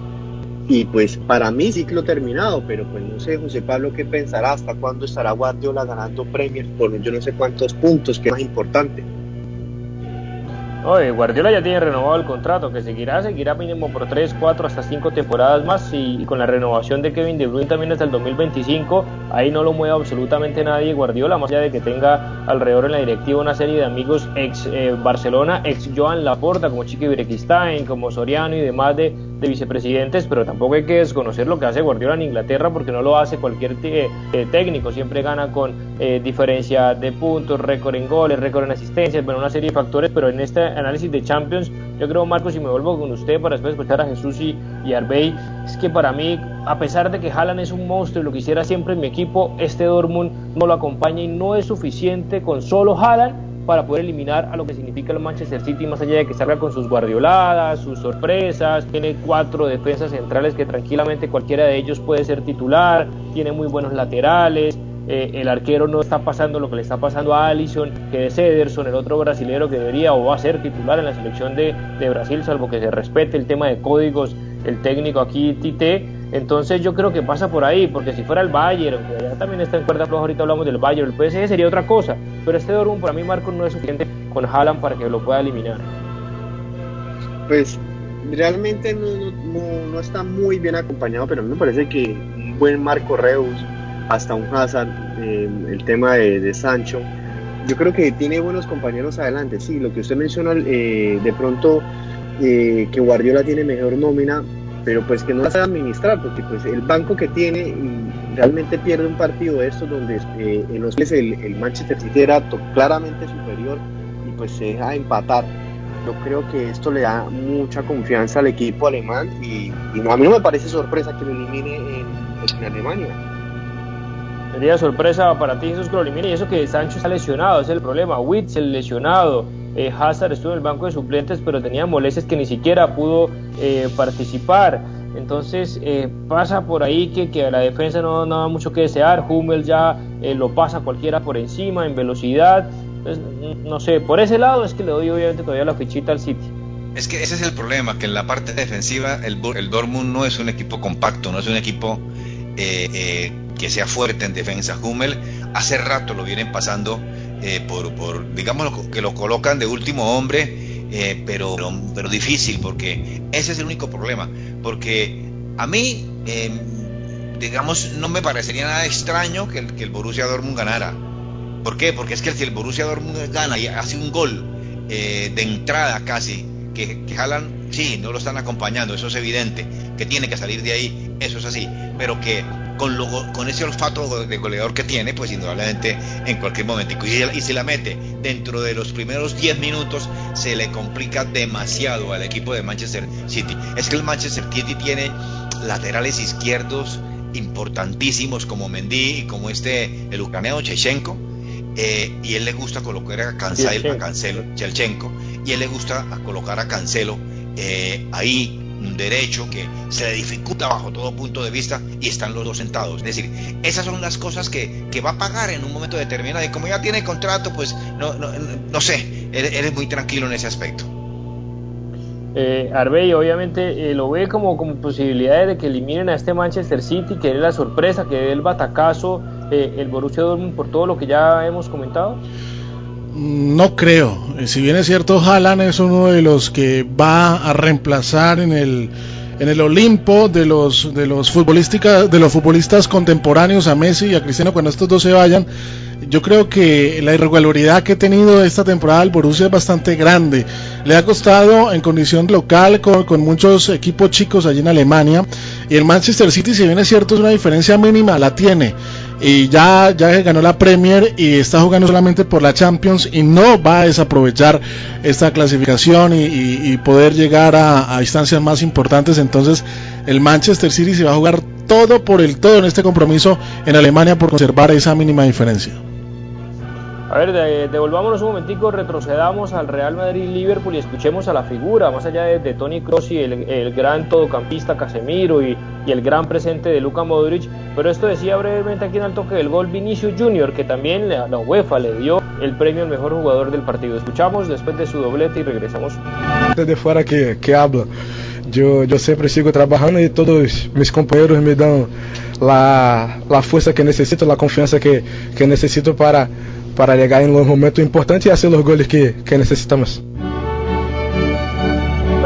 Speaker 8: Y pues para mí ciclo terminado, pero pues no sé, José Pablo, qué pensará, hasta cuándo estará Guardiola ganando premios por yo no sé cuántos puntos, que es más importante.
Speaker 5: Oye, Guardiola ya tiene renovado el contrato, que seguirá, seguirá mínimo por 3, 4, hasta 5 temporadas más y, con la renovación de Kevin De Bruyne también hasta el 2025, ahí no lo mueve absolutamente nadie Guardiola, más allá de que tenga alrededor en la directiva una serie de amigos ex eh, Barcelona, ex Joan Laporta, como Chiqui Berequistain, como Soriano y demás de, de, vicepresidentes, pero tampoco hay que desconocer lo que hace Guardiola en Inglaterra porque no lo hace cualquier eh, técnico, siempre gana con eh, diferencia de puntos, récord en goles, récord en asistencias, bueno, una serie de factores, pero en este análisis de Champions, yo creo, Marcos, y me vuelvo con usted para después escuchar a Jesús y, y Arbey, es que para mí, a pesar de que Haaland es un monstruo y lo quisiera siempre en mi equipo, este Dortmund no lo acompaña y no es suficiente con solo Haaland para poder eliminar a lo que significa el Manchester City, más allá de que salga con sus guardioladas, sus sorpresas, tiene cuatro defensas centrales que tranquilamente cualquiera de ellos puede ser titular, tiene muy buenos laterales, eh, el arquero no está pasando lo que le está pasando a Allison, que es Ederson, el otro brasilero que debería o va a ser titular en la selección de, Brasil, salvo que se respete el tema de códigos, el técnico aquí Tite. Entonces yo creo que pasa por ahí, porque si fuera el Bayern, que ya también está en cuerda floja, ahorita hablamos del Bayern, el PSG sería otra cosa, pero este Dortmund para mí Marco no es suficiente con Haaland para que lo pueda eliminar.
Speaker 8: Pues realmente no, no, no, está muy bien acompañado, pero a mí me parece que un buen Marco Reus, hasta un Hazard, eh, el tema de, Sancho. Yo creo que tiene buenos compañeros adelante, sí, lo que usted menciona, eh, de pronto eh, que Guardiola tiene mejor nómina, pero pues que no la sabe administrar, porque pues el banco que tiene realmente pierde un partido de estos donde en los que el, el, Manchester City era claramente superior y pues se deja empatar. Yo creo que esto le da mucha confianza al equipo alemán y, a mí no me parece sorpresa que lo elimine en, en Alemania.
Speaker 5: Sería sorpresa para ti Jesús Mire, y eso que Sancho está lesionado, es el problema. Witzel lesionado, eh, Hazard estuvo en el banco de suplentes, pero tenía molestias que ni siquiera pudo eh, participar. Entonces eh, pasa por ahí que, que la defensa no, no, da mucho que desear. Hummel ya lo pasa cualquiera por encima en velocidad. no sé, por ese lado es que le doy obviamente todavía la fichita al City.
Speaker 6: Es que ese es el problema, que en la parte defensiva el, el Dortmund no es un equipo compacto, no es un equipo que sea fuerte en defensa. Hummel hace rato lo vienen pasando eh, por, digamos, que lo colocan de último hombre, eh, pero, pero, difícil, porque ese es el único problema. Porque a mí, em, digamos, no me parecería nada extraño que el, que el Borussia Dortmund ganara. ¿Por qué? Porque es que si el Borussia Dortmund gana y hace un gol eh, de entrada casi, que, que jalan, sí, no lo están acompañando, eso es evidente, que tiene que salir de ahí, eso es así, pero que con, con ese olfato de goleador que tiene, pues indudablemente en cualquier momento. Y, y si la mete dentro de los primeros 10 minutos, se le complica demasiado al equipo de Manchester City. Es que el Manchester City tiene laterales izquierdos importantísimos como Mendy y como este, el ucraniano Chechenko. Eh, y él le gusta colocar a Cancelo, a Cancelo, Chelchenko, y él le gusta colocar a Cancelo eh, ahí un derecho que se le dificulta bajo todo punto de vista y están los dos sentados. Es decir, esas son las cosas que, que va a pagar en un momento determinado y como ya tiene contrato, pues no, no, no sé, eres, muy tranquilo en ese aspecto.
Speaker 5: Eh, Arbey obviamente eh, lo ve como, como posibilidades de que eliminen a este Manchester City, que es la sorpresa, que dé el batacazo eh, el Borussia Dortmund por todo lo que ya hemos comentado.
Speaker 7: No creo. Eh, si bien es cierto, Haaland es uno de los que va a reemplazar en el en el Olimpo de los de los futbolistas de los futbolistas contemporáneos a Messi y a Cristiano cuando estos dos se vayan yo creo que la irregularidad que ha tenido esta temporada el Borussia es bastante grande. Le ha costado en condición local con, con, muchos equipos chicos allí en Alemania. Y el Manchester City, si bien es cierto, es una diferencia mínima, la tiene. Y ya, ya ganó la Premier y está jugando solamente por la Champions y no va a desaprovechar esta clasificación y, poder llegar a, a, instancias más importantes. Entonces el Manchester City se va a jugar todo por el todo en este compromiso en Alemania por conservar esa mínima diferencia.
Speaker 5: A ver, devolvámonos un momentico, retrocedamos al Real Madrid-Liverpool y escuchemos a la figura, más allá de, Tony Kroos y el, gran todocampista Casemiro y, el gran presente de Luka Modric, pero esto decía brevemente aquí en el toque del gol Vinicius Junior, que también la, la UEFA le dio el premio al mejor jugador del partido. Escuchamos después de su doblete y regresamos.
Speaker 9: Desde fuera que, que habla, yo, yo siempre sigo trabajando y todos mis compañeros me dan la, la fuerza que necesito, la confianza que, que necesito para para llegar en los momentos importantes y hacer los goles que, que necesitamos.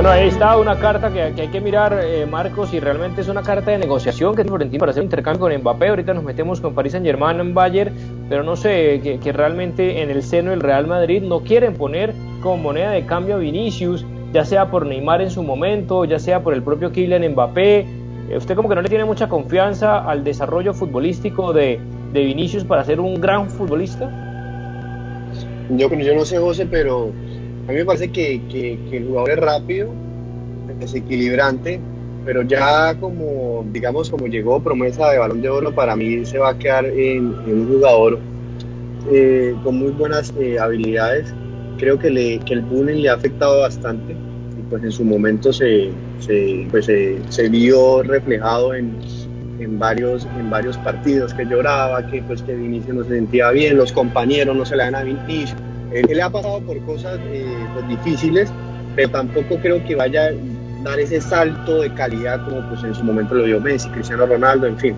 Speaker 5: Bueno, ahí está una carta que, que hay que mirar, eh, Marcos, y realmente es una carta de negociación que es Florentino para hacer un intercambio con Mbappé. Ahorita nos metemos con Paris Saint Germain en Bayern, pero no sé, que, que, realmente en el seno del Real Madrid no quieren poner como moneda de cambio a Vinicius, ya sea por Neymar en su momento, ya sea por el propio Kylian Mbappé. Eh, usted como que no le tiene mucha confianza al desarrollo futbolístico de, de Vinicius para ser un gran futbolista.
Speaker 8: Yo, yo no sé, José, pero a mí me parece que, que, el jugador es rápido, desequilibrante, pero ya como, digamos, como llegó promesa de balón de oro, para mí se va a quedar en, un jugador eh, con muy buenas eh, habilidades. Creo que, le, que el bullying le ha afectado bastante y pues en su momento se, se, pues, se, vio reflejado en, en, varios, en varios partidos, que lloraba, que pues que inicio no se sentía bien, los compañeros no se le dan a Vinicius. Él, le ha pasado por cosas eh, pues, difíciles, pero tampoco creo que vaya a dar ese salto de calidad como pues en su momento lo dio Messi, Cristiano Ronaldo, en fin,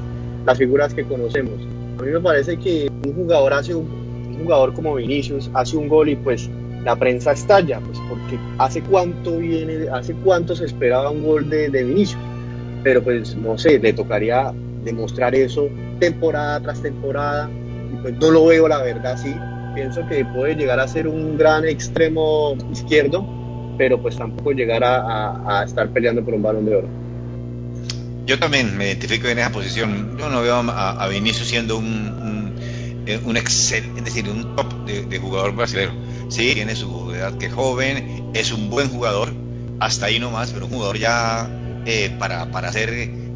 Speaker 8: las figuras que conocemos. A mí me parece que un jugador hace un, jugador como Vinicius hace un gol y pues la prensa estalla, pues porque hace cuánto viene, hace cuánto se esperaba un gol de, de Vinicius, pero pues no sé, le tocaría demostrar eso temporada tras temporada y pues no lo veo la verdad así pienso que puede llegar a ser un gran extremo izquierdo, pero pues tampoco llegar a, estar peleando por un balón de oro.
Speaker 6: Yo también me identifico en esa posición. Yo no veo a, Vinicius siendo un, un, eh, un excel, es decir, un top de, jugador brasileño. Sí, tiene su edad que joven, es un buen jugador, hasta ahí nomás, pero un jugador ya eh, para, para ser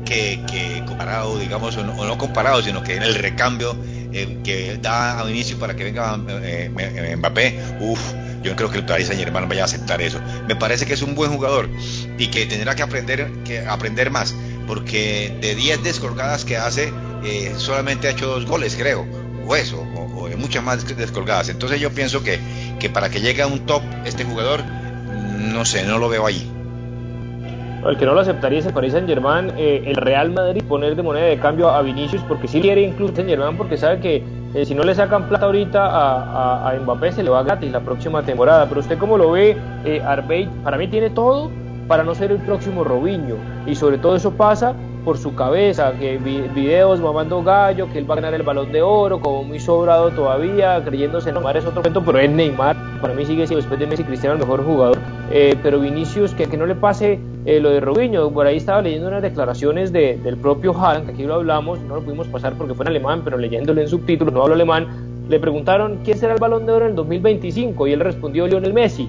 Speaker 6: que, que comparado, digamos, o no comparado, sino que en el recambio eh, que da a inicio para que venga eh, eh, Mbappé, uff, yo creo que el Paris Saint vaya a aceptar eso. Me parece que es un buen jugador y que tendrá que aprender, que aprender más, porque de 10 descolgadas que hace, solamente ha hecho dos goles, creo, o eso, o, muchas más descolgadas. Entonces yo pienso que, que para que llegue a un top este jugador, no sé, no lo veo ahí.
Speaker 5: El que no lo aceptaría es el Paris Saint Germain, eh, el Real Madrid poner de moneda de cambio a Vinicius porque si quiere incluso Saint Germain porque sabe que eh, si no le sacan plata ahorita a, Mbappé se le va gratis la próxima temporada. Pero usted cómo lo ve, eh, Arbeit, para mí tiene todo para no ser el próximo Robinho. Y sobre todo eso pasa por su cabeza, que videos mamando gallo, que él va a ganar el balón de oro, como muy sobrado todavía, creyéndose Neymar es otro cuento, pero es Neymar, para mí sigue siendo después de Messi Cristiano el mejor jugador, eh, pero Vinicius, que, que no le pase eh, lo de Robinho, por ahí estaba leyendo unas declaraciones de, del propio Haaland, que aquí lo hablamos, no lo pudimos pasar porque fue en alemán, pero leyéndolo en subtítulos, no hablo alemán, le preguntaron quién será el balón de oro en el 2025 y él respondió Lionel Messi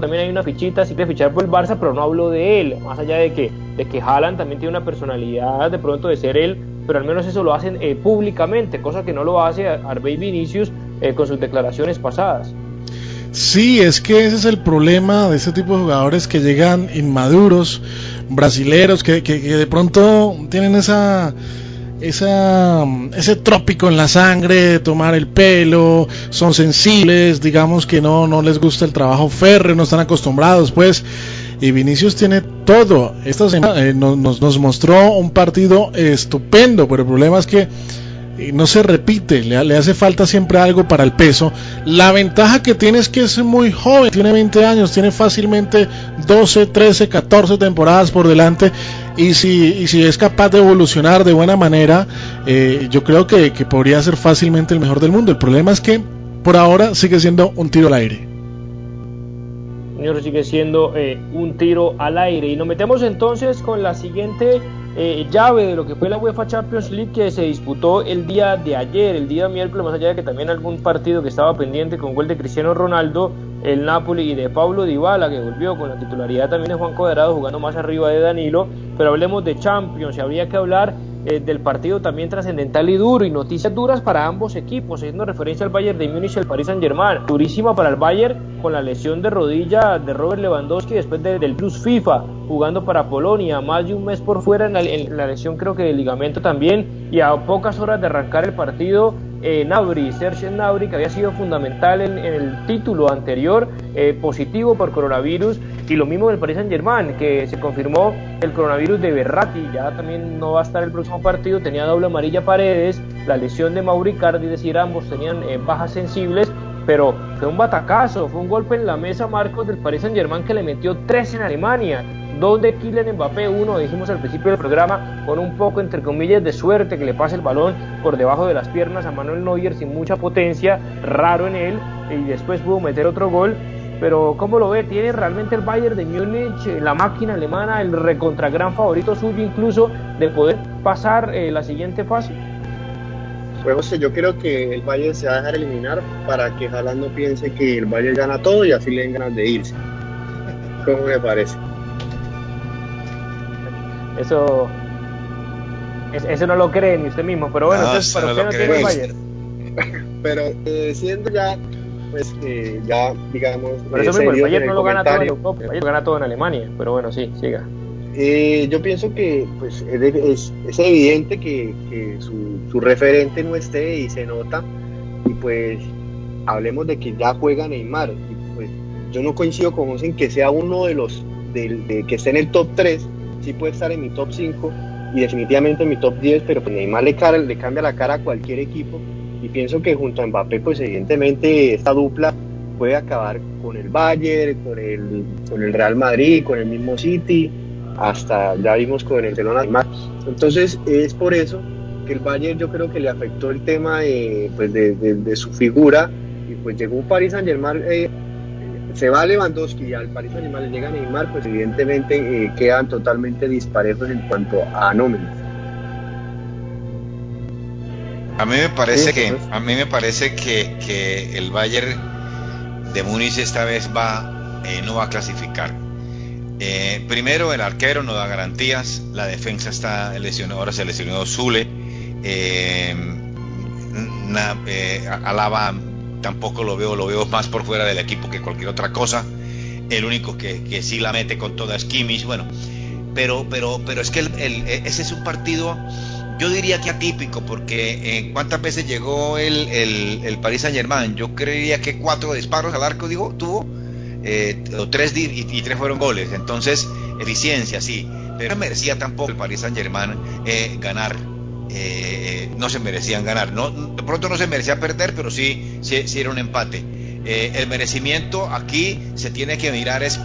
Speaker 5: también hay una fichita, sí quiere fichar por el Barça, pero no hablo de él, más allá de que, de que Haaland también tiene una personalidad de pronto de ser él, pero al menos eso lo hacen eh, públicamente, cosa que no lo hace Arbey Vinicius eh, con sus declaraciones pasadas.
Speaker 7: Sí, es que ese es el problema de este tipo de jugadores que llegan inmaduros, brasileros, que, que de pronto tienen esa esa, ese trópico en la sangre, tomar el pelo, son sensibles, digamos que no, no les gusta el trabajo férreo, no están acostumbrados, pues. Y Vinicius tiene todo. Esta semana eh, nos, nos, mostró un partido estupendo, pero el problema es que no se repite, le, hace falta siempre algo para el peso. La ventaja que tiene es que es muy joven, tiene 20 años, tiene fácilmente 12, 13, 14 temporadas por delante y si, si es capaz de evolucionar de buena manera, eh, yo creo que, podría ser fácilmente el mejor del mundo. El problema es que por ahora sigue siendo un tiro al aire.
Speaker 5: Sigue siendo eh, un tiro al aire. Y nos metemos entonces con la siguiente eh, llave de lo que fue la UEFA Champions League que se disputó el día de ayer, el día miércoles, más allá de que también algún partido que estaba pendiente con gol de Cristiano Ronaldo, el Napoli y de Pablo Dybala que volvió con la titularidad también de Juan Cuadrado jugando más arriba de Danilo, pero hablemos de Champions y habría que hablar eh, del partido también trascendental y duro y noticias duras para ambos equipos, haciendo referencia al Bayern de Múnich y al Paris Saint Germain. Durísima para el Bayern con la lesión de rodilla de Robert Lewandowski después del Plus FIFA jugando para Polonia, más de un mes por fuera en la, lesión creo que del ligamento también y a pocas horas de arrancar el partido eh, Nabri, Serge Nabri, que había sido fundamental en, el título anterior, eh, positivo por coronavirus, y lo mismo del Paris Saint Germain, que se confirmó el coronavirus de Berratti, ya también no va a estar el próximo partido, tenía doble amarilla Paredes, la lesión de Mauricardi, es decir, ambos tenían eh, bajas sensibles, pero fue un batacazo, fue un golpe en la mesa Marcos del Paris Saint Germain que le metió tres en Alemania, dos de Kylian Mbappé, uno dijimos al principio del programa, con un poco entre comillas de suerte que le pase el balón por debajo de las piernas a Manuel Neuer sin mucha potencia, raro en él, y después pudo meter otro gol pero ¿cómo lo ve? ¿Tiene realmente el Bayern de Múnich, eh, la máquina alemana, el recontra gran favorito suyo incluso de poder pasar eh, la siguiente fase?
Speaker 8: Pues José, yo creo que el Bayern se va a dejar eliminar para que Haaland no piense que el Bayern gana todo y así le den ganas de irse. ¿Cómo me parece?
Speaker 5: Eso, eso no lo cree ni usted mismo, pero bueno, entonces para usted no tiene el Bayern. [LAUGHS]
Speaker 8: Pero eh, siendo ya pues ya, digamos.
Speaker 5: Por eso mismo, el Bayern no lo gana todo en Europa, el Bayern gana todo en Alemania, pero bueno, sí, siga.
Speaker 8: Eh, yo pienso que pues, es, es evidente que, que su, su, referente no esté y se nota, y pues hablemos de que ya juega Neymar, y pues yo no coincido con en que sea uno de los de, que esté en el top 3, sí puede estar en mi top 5 y definitivamente en mi top 10, pero pues Neymar le, cambia la cara a cualquier equipo y pienso que junto a Mbappé, pues evidentemente esta dupla puede acabar con el Bayern, con el, con el Real Madrid, con el mismo City, hasta ya vimos con el Barcelona. Entonces es por eso que el Bayern yo creo que le afectó el tema de, pues de, su figura y pues llegó un Paris Saint Germain, eh, se va Lewandowski y al Saint Germain le llega Neymar, pues evidentemente eh, quedan totalmente disparejos en cuanto a nóminas.
Speaker 6: A mí me parece que a mí me parece que, el Bayern de Múnich esta vez va eh, no va a clasificar. Eh, primero el arquero no da garantías, la defensa está lesionada, ahora se lesionó Zule, eh, Alaba tampoco lo veo, lo veo más por fuera del equipo que cualquier otra cosa. El único que, que sí la mete con toda es Kimmich, bueno, pero, pero, pero es que ese es un partido yo diría que atípico, porque en cuántas veces llegó el, el, el Paris Saint Germain, yo creería que cuatro disparos al arco digo, tuvo, eh, o tres y, tres fueron goles, entonces eficiencia, sí, pero no merecía tampoco el Paris Saint Germain eh, ganar, eh, no se merecían ganar, no, de pronto no se merecía perder, pero sí, sí, era un empate. Eh, el merecimiento aquí se tiene que mirar es,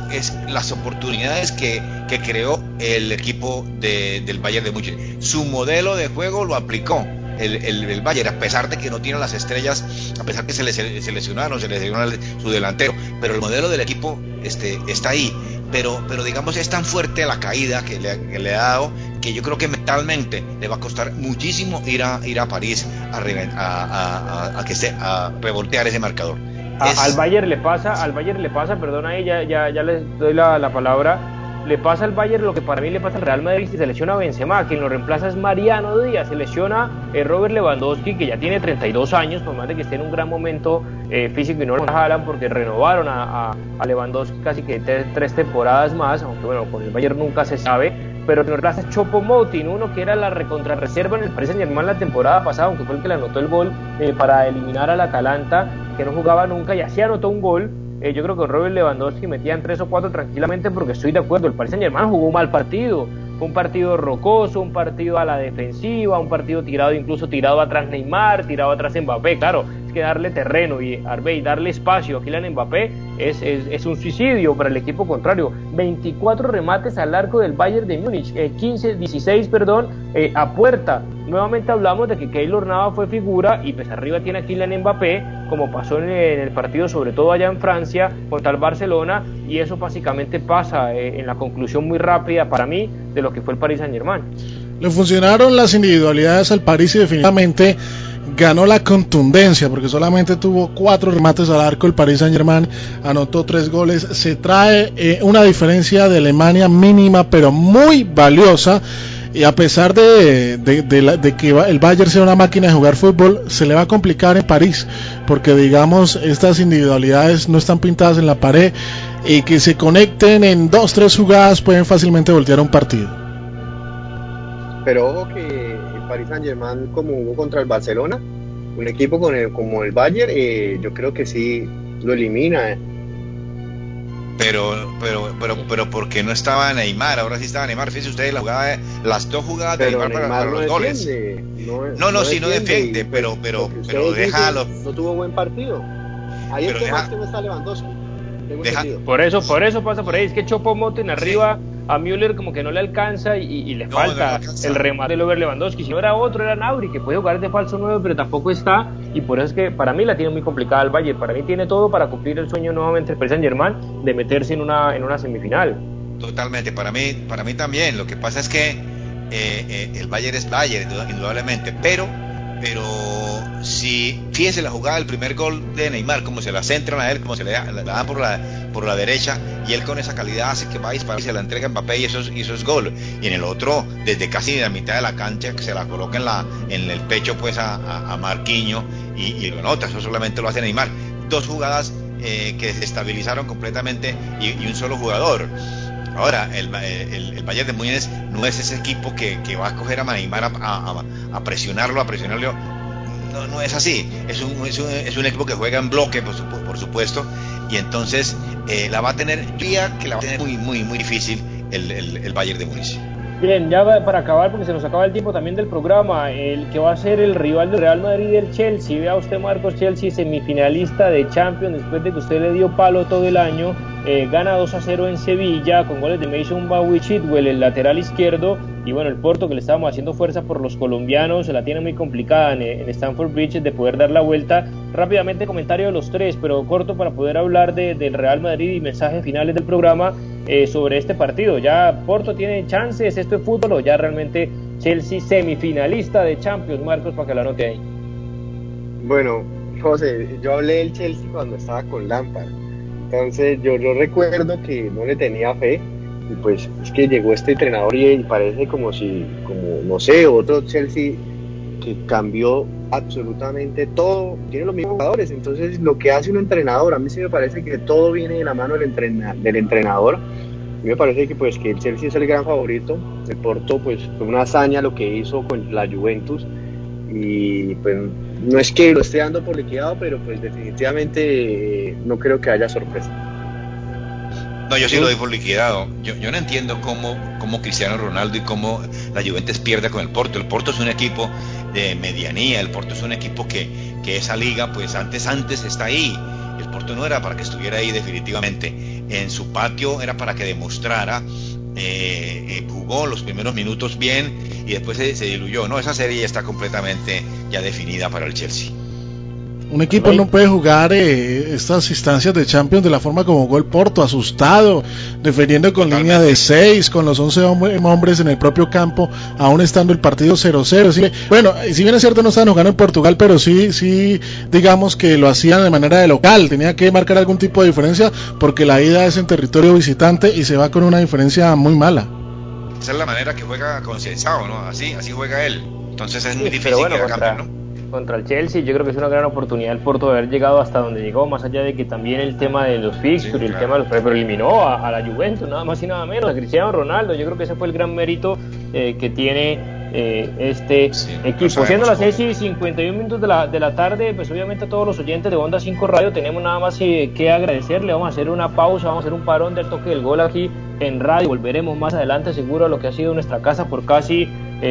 Speaker 6: las oportunidades que, que, creó el equipo de, del Bayern de Múnich. Su modelo de juego lo aplicó el, el, Bayern, a pesar de que no tiene las estrellas, a pesar que se le seleccionaron, se lesionó su delantero, pero el modelo del equipo este, está ahí. Pero, pero digamos es tan fuerte la caída que le, le ha dado que yo creo que mentalmente le va a costar muchísimo ir a, ir a París a, a, a, que se, a revoltear ese marcador.
Speaker 5: Al Bayern le pasa, al Bayern le pasa, perdona ahí, ya, ya, ya les doy la, la, palabra, le pasa al Bayern lo que para mí le pasa al Real Madrid si se lesiona Benzema, quien lo reemplaza es Mariano Díaz, se lesiona eh, Robert Lewandowski, que ya tiene 32 años, por más de que esté en un gran momento eh, físico y no lo jalan porque renovaron a, a, Lewandowski casi que tres, temporadas más, aunque bueno, con el Bayern nunca se sabe, pero nos reemplaza Chopo Motin, uno que era la recontrarreserva en el Paris Saint Germain la temporada pasada, aunque fue el que le anotó el gol eh, para eliminar al Atalanta que no jugaba nunca y así anotó un gol. Eh, yo creo que Robert Lewandowski metían tres o cuatro tranquilamente porque estoy de acuerdo, el Paris Saint Germain jugó un mal partido, fue un partido rocoso, un partido a la defensiva, un partido tirado incluso tirado atrás Neymar, tirado atrás Mbappé, claro, que darle terreno y Arbey, darle espacio a Kylian Mbappé es, es, un suicidio para el equipo contrario. 24 remates al arco del Bayern de Múnich, 15, eh, 16, perdón, eh, a puerta. Nuevamente hablamos de que Keylor Nava fue figura y pues arriba tiene a Kylian Mbappé, como pasó en el partido, sobre todo allá en Francia, contra el Barcelona, y eso básicamente pasa eh, en la conclusión muy rápida para mí de lo que fue el Paris Saint Germain.
Speaker 7: Le funcionaron las individualidades al París y definitivamente ganó la contundencia porque solamente tuvo cuatro remates al arco. El Paris Saint Germain anotó tres goles. Se trae eh, una diferencia de Alemania mínima pero muy valiosa. Y a pesar de, de, que el Bayern sea una máquina de jugar fútbol, se le va a complicar en París, porque digamos, estas individualidades no están pintadas en la pared y que se conecten en dos, tres jugadas pueden fácilmente voltear un partido.
Speaker 8: Pero ojo que Paris Saint Germain, como jugó contra el Barcelona, un equipo con el, como el Bayern, eh, yo creo que sí lo elimina. Eh.
Speaker 6: Pero pero pero pero porque no estaba Neymar ahora sí estaba Neymar. Fíjense ustedes la jugada las dos jugadas de Neymar, para, los goles. no, no, sí no defiende pero pero pero déjalo.
Speaker 8: no tuvo buen partido. Ahí es que más que no está Lewandowski
Speaker 5: por eso por eso pasa por ahí es que Chopo Moten arriba a Müller como que no le alcanza y, le falta el remate de Over Lewandowski. Si no era otro, era Nauri, que puede jugar de falso 9, pero tampoco está. Y por eso es que para mí la tiene muy complicada el Bayern. Para mí tiene todo para cumplir el sueño nuevamente del Saint Germain de meterse en una, en una semifinal.
Speaker 6: Totalmente, para mí, para mí también. Lo que pasa es que eh, eh, el Bayern es Bayern, indudablemente, pero pero si fíjense la jugada del primer gol de Neymar, como se la centran a él, como se le la dan por la, por la derecha, y él con esa calidad hace que va a disparar y se la entrega a Mbappé y eso, es, y gol. Y en el otro, desde casi la mitad de la cancha, que se la coloca en, la, en el pecho pues a, a, Marquiño y, lo nota, eso solamente lo hace Neymar. Dos jugadas eh, que se estabilizaron completamente y, un solo jugador. Ahora, el, el, Bayern de Múnich no es ese equipo que, que va a coger a Neymar a, a, presionarlo, a presionarlo. No, no es así. Es un, es un, es un equipo que juega en bloque, por, por supuesto, y entonces eh, la va a tener, día que la va a tener muy, muy, muy difícil el, el, el Bayern de Múnich.
Speaker 5: Bien, ya para acabar, porque se nos acaba el tiempo también del programa, el que va a ser el rival del Real Madrid el Chelsea. Vea usted, Marcos Chelsea, semifinalista de Champions, después de que usted le dio palo todo el año, eh, gana 2 a 0 en Sevilla con goles de Mason Bowie Chitwell, el lateral izquierdo, y bueno, el Porto que le estábamos haciendo fuerza por los colombianos, se la tiene muy complicada en, Stanford Bridge de poder dar la vuelta. Rápidamente comentario de los tres, pero corto para poder hablar de, del Real Madrid y mensajes finales del programa. Eh, sobre este partido. ¿Ya Porto tiene chances? ¿Esto es fútbol o ya realmente Chelsea semifinalista de Champions? Marcos, para que la anote ahí.
Speaker 8: Bueno, José, yo hablé del Chelsea cuando estaba con Lampard. Entonces yo, yo recuerdo que no le tenía fe y pues es que llegó este entrenador y parece como si, como no sé, otro Chelsea que cambió absolutamente todo, tiene los mismos jugadores, entonces lo que hace un entrenador, a mí sí me parece que todo viene de la mano del, del entrenador, a mí me parece que pues que el Chelsea es el gran favorito, el Porto pues fue una hazaña lo que hizo con la Juventus. Y pues no es que lo esté dando por liquidado, pero pues definitivamente eh, no creo que haya sorpresa.
Speaker 6: No, yo sí lo doy por liquidado. Yo, yo no entiendo cómo, cómo Cristiano Ronaldo y cómo la Juventus pierde con el Porto. El Porto es un equipo de medianía, el Porto es un equipo que, que esa liga, pues antes, antes está ahí. El Porto no era para que estuviera ahí definitivamente. En su patio era para que demostrara, eh, eh, jugó los primeros minutos bien y después se, se diluyó. No, esa serie ya está completamente ya definida para el Chelsea.
Speaker 7: Un equipo no puede jugar eh, estas instancias de Champions de la forma como jugó el Porto, asustado, defendiendo con línea de 6, con los 11 hombres en el propio campo, aún estando el partido 0-0. bueno, si bien es cierto no estaban jugando en Portugal, pero sí, sí, digamos que lo hacían de manera de local, tenía que marcar algún tipo de diferencia porque la ida es en territorio visitante y se va con una diferencia muy mala.
Speaker 6: Esa es la manera que juega Concensado, ¿no? Así, así juega él. Entonces es muy difícil que contra, ¿no?
Speaker 5: Contra el Chelsea. Yo creo que es una gran oportunidad el Porto de haber llegado hasta donde llegó, más allá de que también el tema de los fixtures y el tema de los pero eliminó a, la Juventus, nada más y nada menos, a Cristiano Ronaldo. Yo creo que ese fue el gran mérito eh, que tiene eh, este equipo. Siendo las 6 y 51 minutos de la, de la tarde, pues obviamente a todos los oyentes de Onda 5 Radio tenemos nada más eh, que agradecerle. Vamos a hacer una pausa, vamos a hacer un parón del toque del gol aquí en radio. Volveremos más adelante seguro a lo que ha sido nuestra casa por casi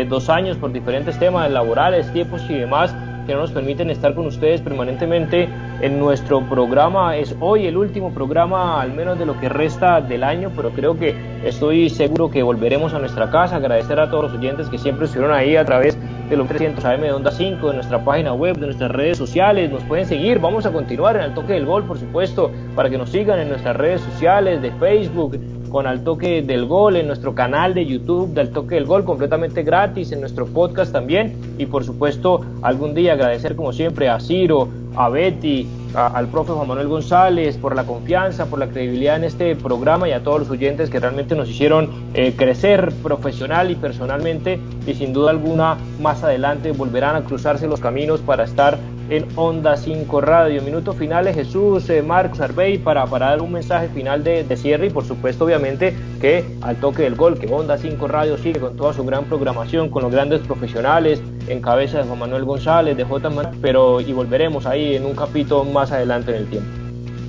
Speaker 5: dos años por diferentes temas laborales, tiempos y demás que no nos permiten estar con ustedes permanentemente en nuestro programa. Es hoy el último programa, al menos de lo que resta del año, pero creo que estoy seguro que volveremos a nuestra casa. Agradecer a todos los oyentes que siempre estuvieron ahí a través de los 300 AM de Onda 5, de nuestra página web, de nuestras redes sociales. Nos pueden seguir. Vamos a continuar en el toque del gol, por supuesto, para que nos sigan en nuestras redes sociales de Facebook, con Al Toque del Gol en nuestro canal de YouTube del Toque del Gol, completamente gratis, en nuestro podcast también. Y por supuesto, algún día agradecer como siempre a Ciro, a Betty, al profe Juan Manuel González por la confianza, por la credibilidad en este programa y a todos los oyentes que realmente nos hicieron eh, crecer profesional y personalmente y sin duda alguna más adelante volverán a cruzarse los caminos para estar en Onda 5 Radio. Minutos finales, Jesús, eh, Marcos, Arbey, para, para dar un mensaje final de, cierre y por supuesto obviamente que al toque del gol, que Onda 5 Radio sigue con toda su gran programación, con los grandes profesionales, en cabeza de Juan Manuel González, de J. pero y volveremos ahí en un capítulo más adelante en el tiempo.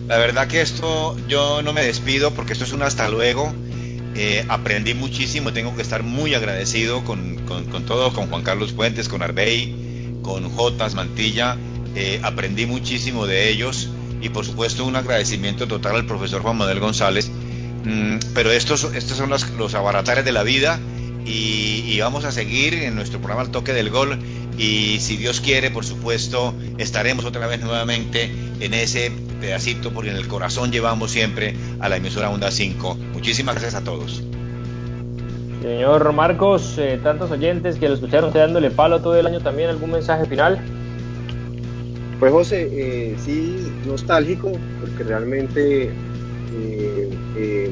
Speaker 6: La verdad que esto yo no me despido porque esto es un hasta luego. Eh, aprendí muchísimo, tengo que estar muy agradecido con, con, con todo, con Juan Carlos Fuentes, con Arbey, con Jotas Mantilla. Eh, aprendí muchísimo de ellos y por supuesto un agradecimiento total al profesor Juan Manuel González. Mm, pero estos, estos son los, abaratares de la vida y, vamos a seguir en nuestro programa El Toque del Gol y si Dios quiere, por supuesto, estaremos otra vez nuevamente en ese pedacito porque en el corazón llevamos siempre a la emisora Onda 5. Muchísimas gracias a todos.
Speaker 5: Señor Marcos, eh, tantos oyentes que lo escucharon dándole palo todo el año también, ¿algún mensaje final?
Speaker 8: Pues José, eh, sí, nostálgico, porque realmente eh, eh,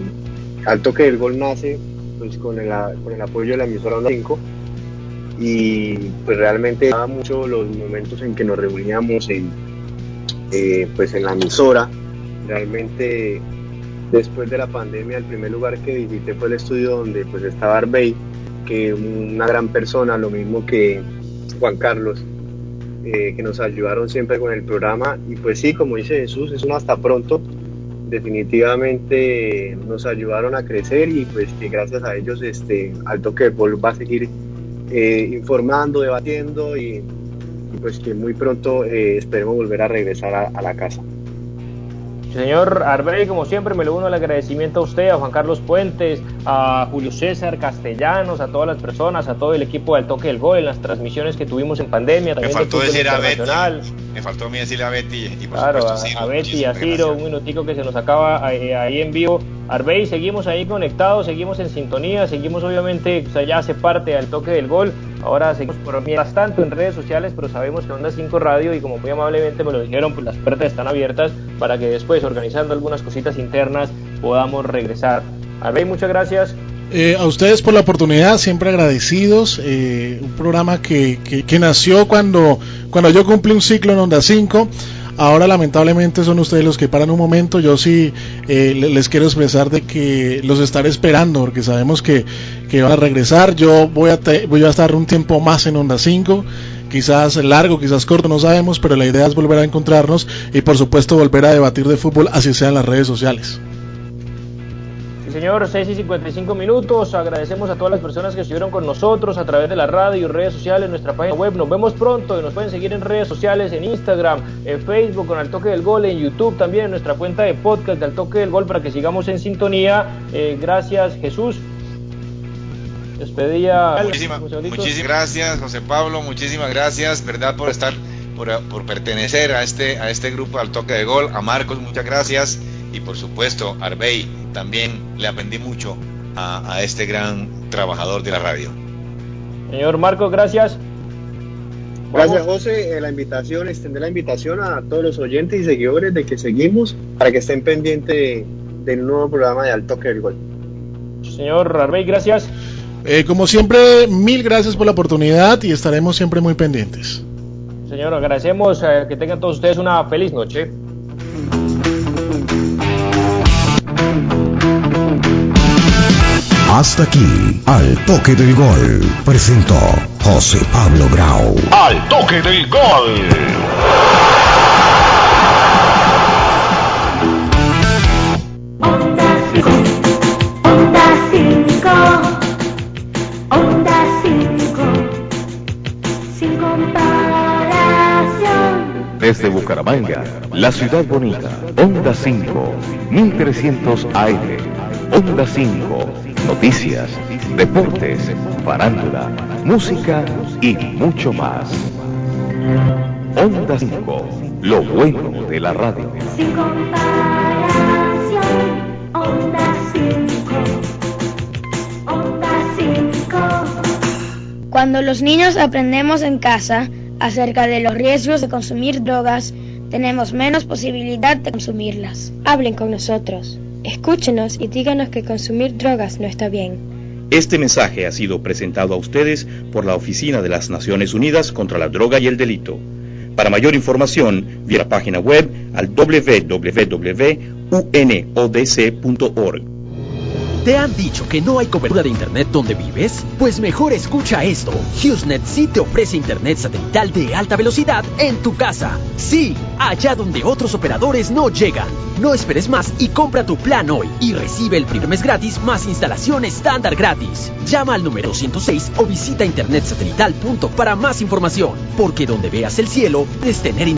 Speaker 8: al toque del gol nace pues con el, con el apoyo de la emisora Onda 5 y pues realmente daba mucho los momentos en que nos reuníamos en, eh, pues en la emisora. Realmente después de la pandemia el primer lugar que visité fue el estudio donde pues estaba Arbey, que una gran persona, lo mismo que Juan Carlos, eh, que nos ayudaron siempre con el programa y pues sí, como dice Jesús, es un hasta pronto definitivamente nos ayudaron a crecer y pues que gracias a ellos este al toque de va a seguir eh, informando, debatiendo y, pues que muy pronto eh, esperemos volver a regresar a la casa.
Speaker 5: Señor Arbey, como siempre, me le uno el agradecimiento a usted, a Juan Carlos Puentes, a Julio César Castellanos, a todas las personas, a todo el equipo del Toque del Gol en las transmisiones que tuvimos en pandemia.
Speaker 6: También me faltó decir a Betty. Me faltó a mí decirle a Betty.
Speaker 5: Y por claro, a, Betty y a Ciro, un minutico que se nos acaba eh, ahí en vivo. Arbey, seguimos ahí conectados, seguimos en sintonía, seguimos obviamente, o ya hace parte del Toque del Gol. Ahora seguimos por mientras tanto en redes sociales, pero sabemos que Onda 5 Radio y como muy amablemente me lo dijeron, pues las puertas están abiertas para que después, organizando algunas cositas internas, podamos regresar. Arbey, muchas gracias.
Speaker 7: Eh, a ustedes por la oportunidad, siempre agradecidos. Eh, un programa que, que, que, nació cuando, cuando yo cumplí un ciclo en Onda 5. Ahora lamentablemente son ustedes los que paran un momento. Yo sí eh, les quiero expresar de que los estaré esperando porque sabemos que, que van a regresar. Yo voy a, voy a estar un tiempo más en Onda 5 quizás largo, quizás corto, no sabemos, pero la idea es volver a encontrarnos y por supuesto volver a debatir de fútbol, así sea en las redes sociales
Speaker 5: señor, 6 y 55 minutos. Agradecemos a todas las personas que estuvieron con nosotros a través de la radio, redes sociales, nuestra página web. Nos vemos pronto y nos pueden seguir en redes sociales, en Instagram, en Facebook, con el Toque del Gol, en YouTube también, en nuestra cuenta de podcast del Toque del Gol para que sigamos en sintonía. Eh, gracias, Jesús. Despedía.
Speaker 6: Muchísimas, muchísimas gracias, José Pablo. Muchísimas gracias, ¿verdad? Por estar, por, por pertenecer a este, a este grupo al Toque de Gol. A Marcos, muchas gracias y por supuesto Arbey también le aprendí mucho a, este gran trabajador de la radio.
Speaker 5: Señor Marcos, gracias.
Speaker 8: Gracias José, eh, la invitación, extender la invitación a todos los oyentes y seguidores de que seguimos para que estén pendientes del nuevo programa de Alto del Gol.
Speaker 5: Señor Arbey, gracias.
Speaker 7: Eh, como siempre, mil gracias por la oportunidad y estaremos siempre muy pendientes.
Speaker 5: Señor, agradecemos eh, que tengan todos ustedes una feliz noche.
Speaker 4: Hasta aquí, al toque del gol, presentó José Pablo Grau.
Speaker 3: Al toque del gol.
Speaker 1: Desde Bucaramanga, la ciudad bonita, Onda 5, 1300 AM, Onda 5, noticias, deportes, farándula, música y mucho más. Onda 5, lo bueno de la radio.
Speaker 10: Sin comparación, Onda 5, Onda 5.
Speaker 11: Cuando los niños aprendemos en casa, acerca de los riesgos de consumir drogas, tenemos menos posibilidad de consumirlas.
Speaker 12: Hablen con nosotros, escúchenos y díganos que consumir drogas no está bien.
Speaker 13: Este mensaje ha sido presentado a ustedes por la Oficina de las Naciones Unidas contra la Droga y el Delito. Para mayor información, vía la página web al www.unodc.org.
Speaker 14: ¿Te han dicho que no hay cobertura de internet donde vives? Pues mejor escucha esto. HughesNet sí te ofrece internet satelital de alta velocidad en tu casa. Sí, allá donde otros operadores no llegan. No esperes más y compra tu plan hoy y recibe el primer mes gratis más instalación estándar gratis. Llama al número 106 o visita internetsatelital.com para más información, porque donde veas el cielo, es tener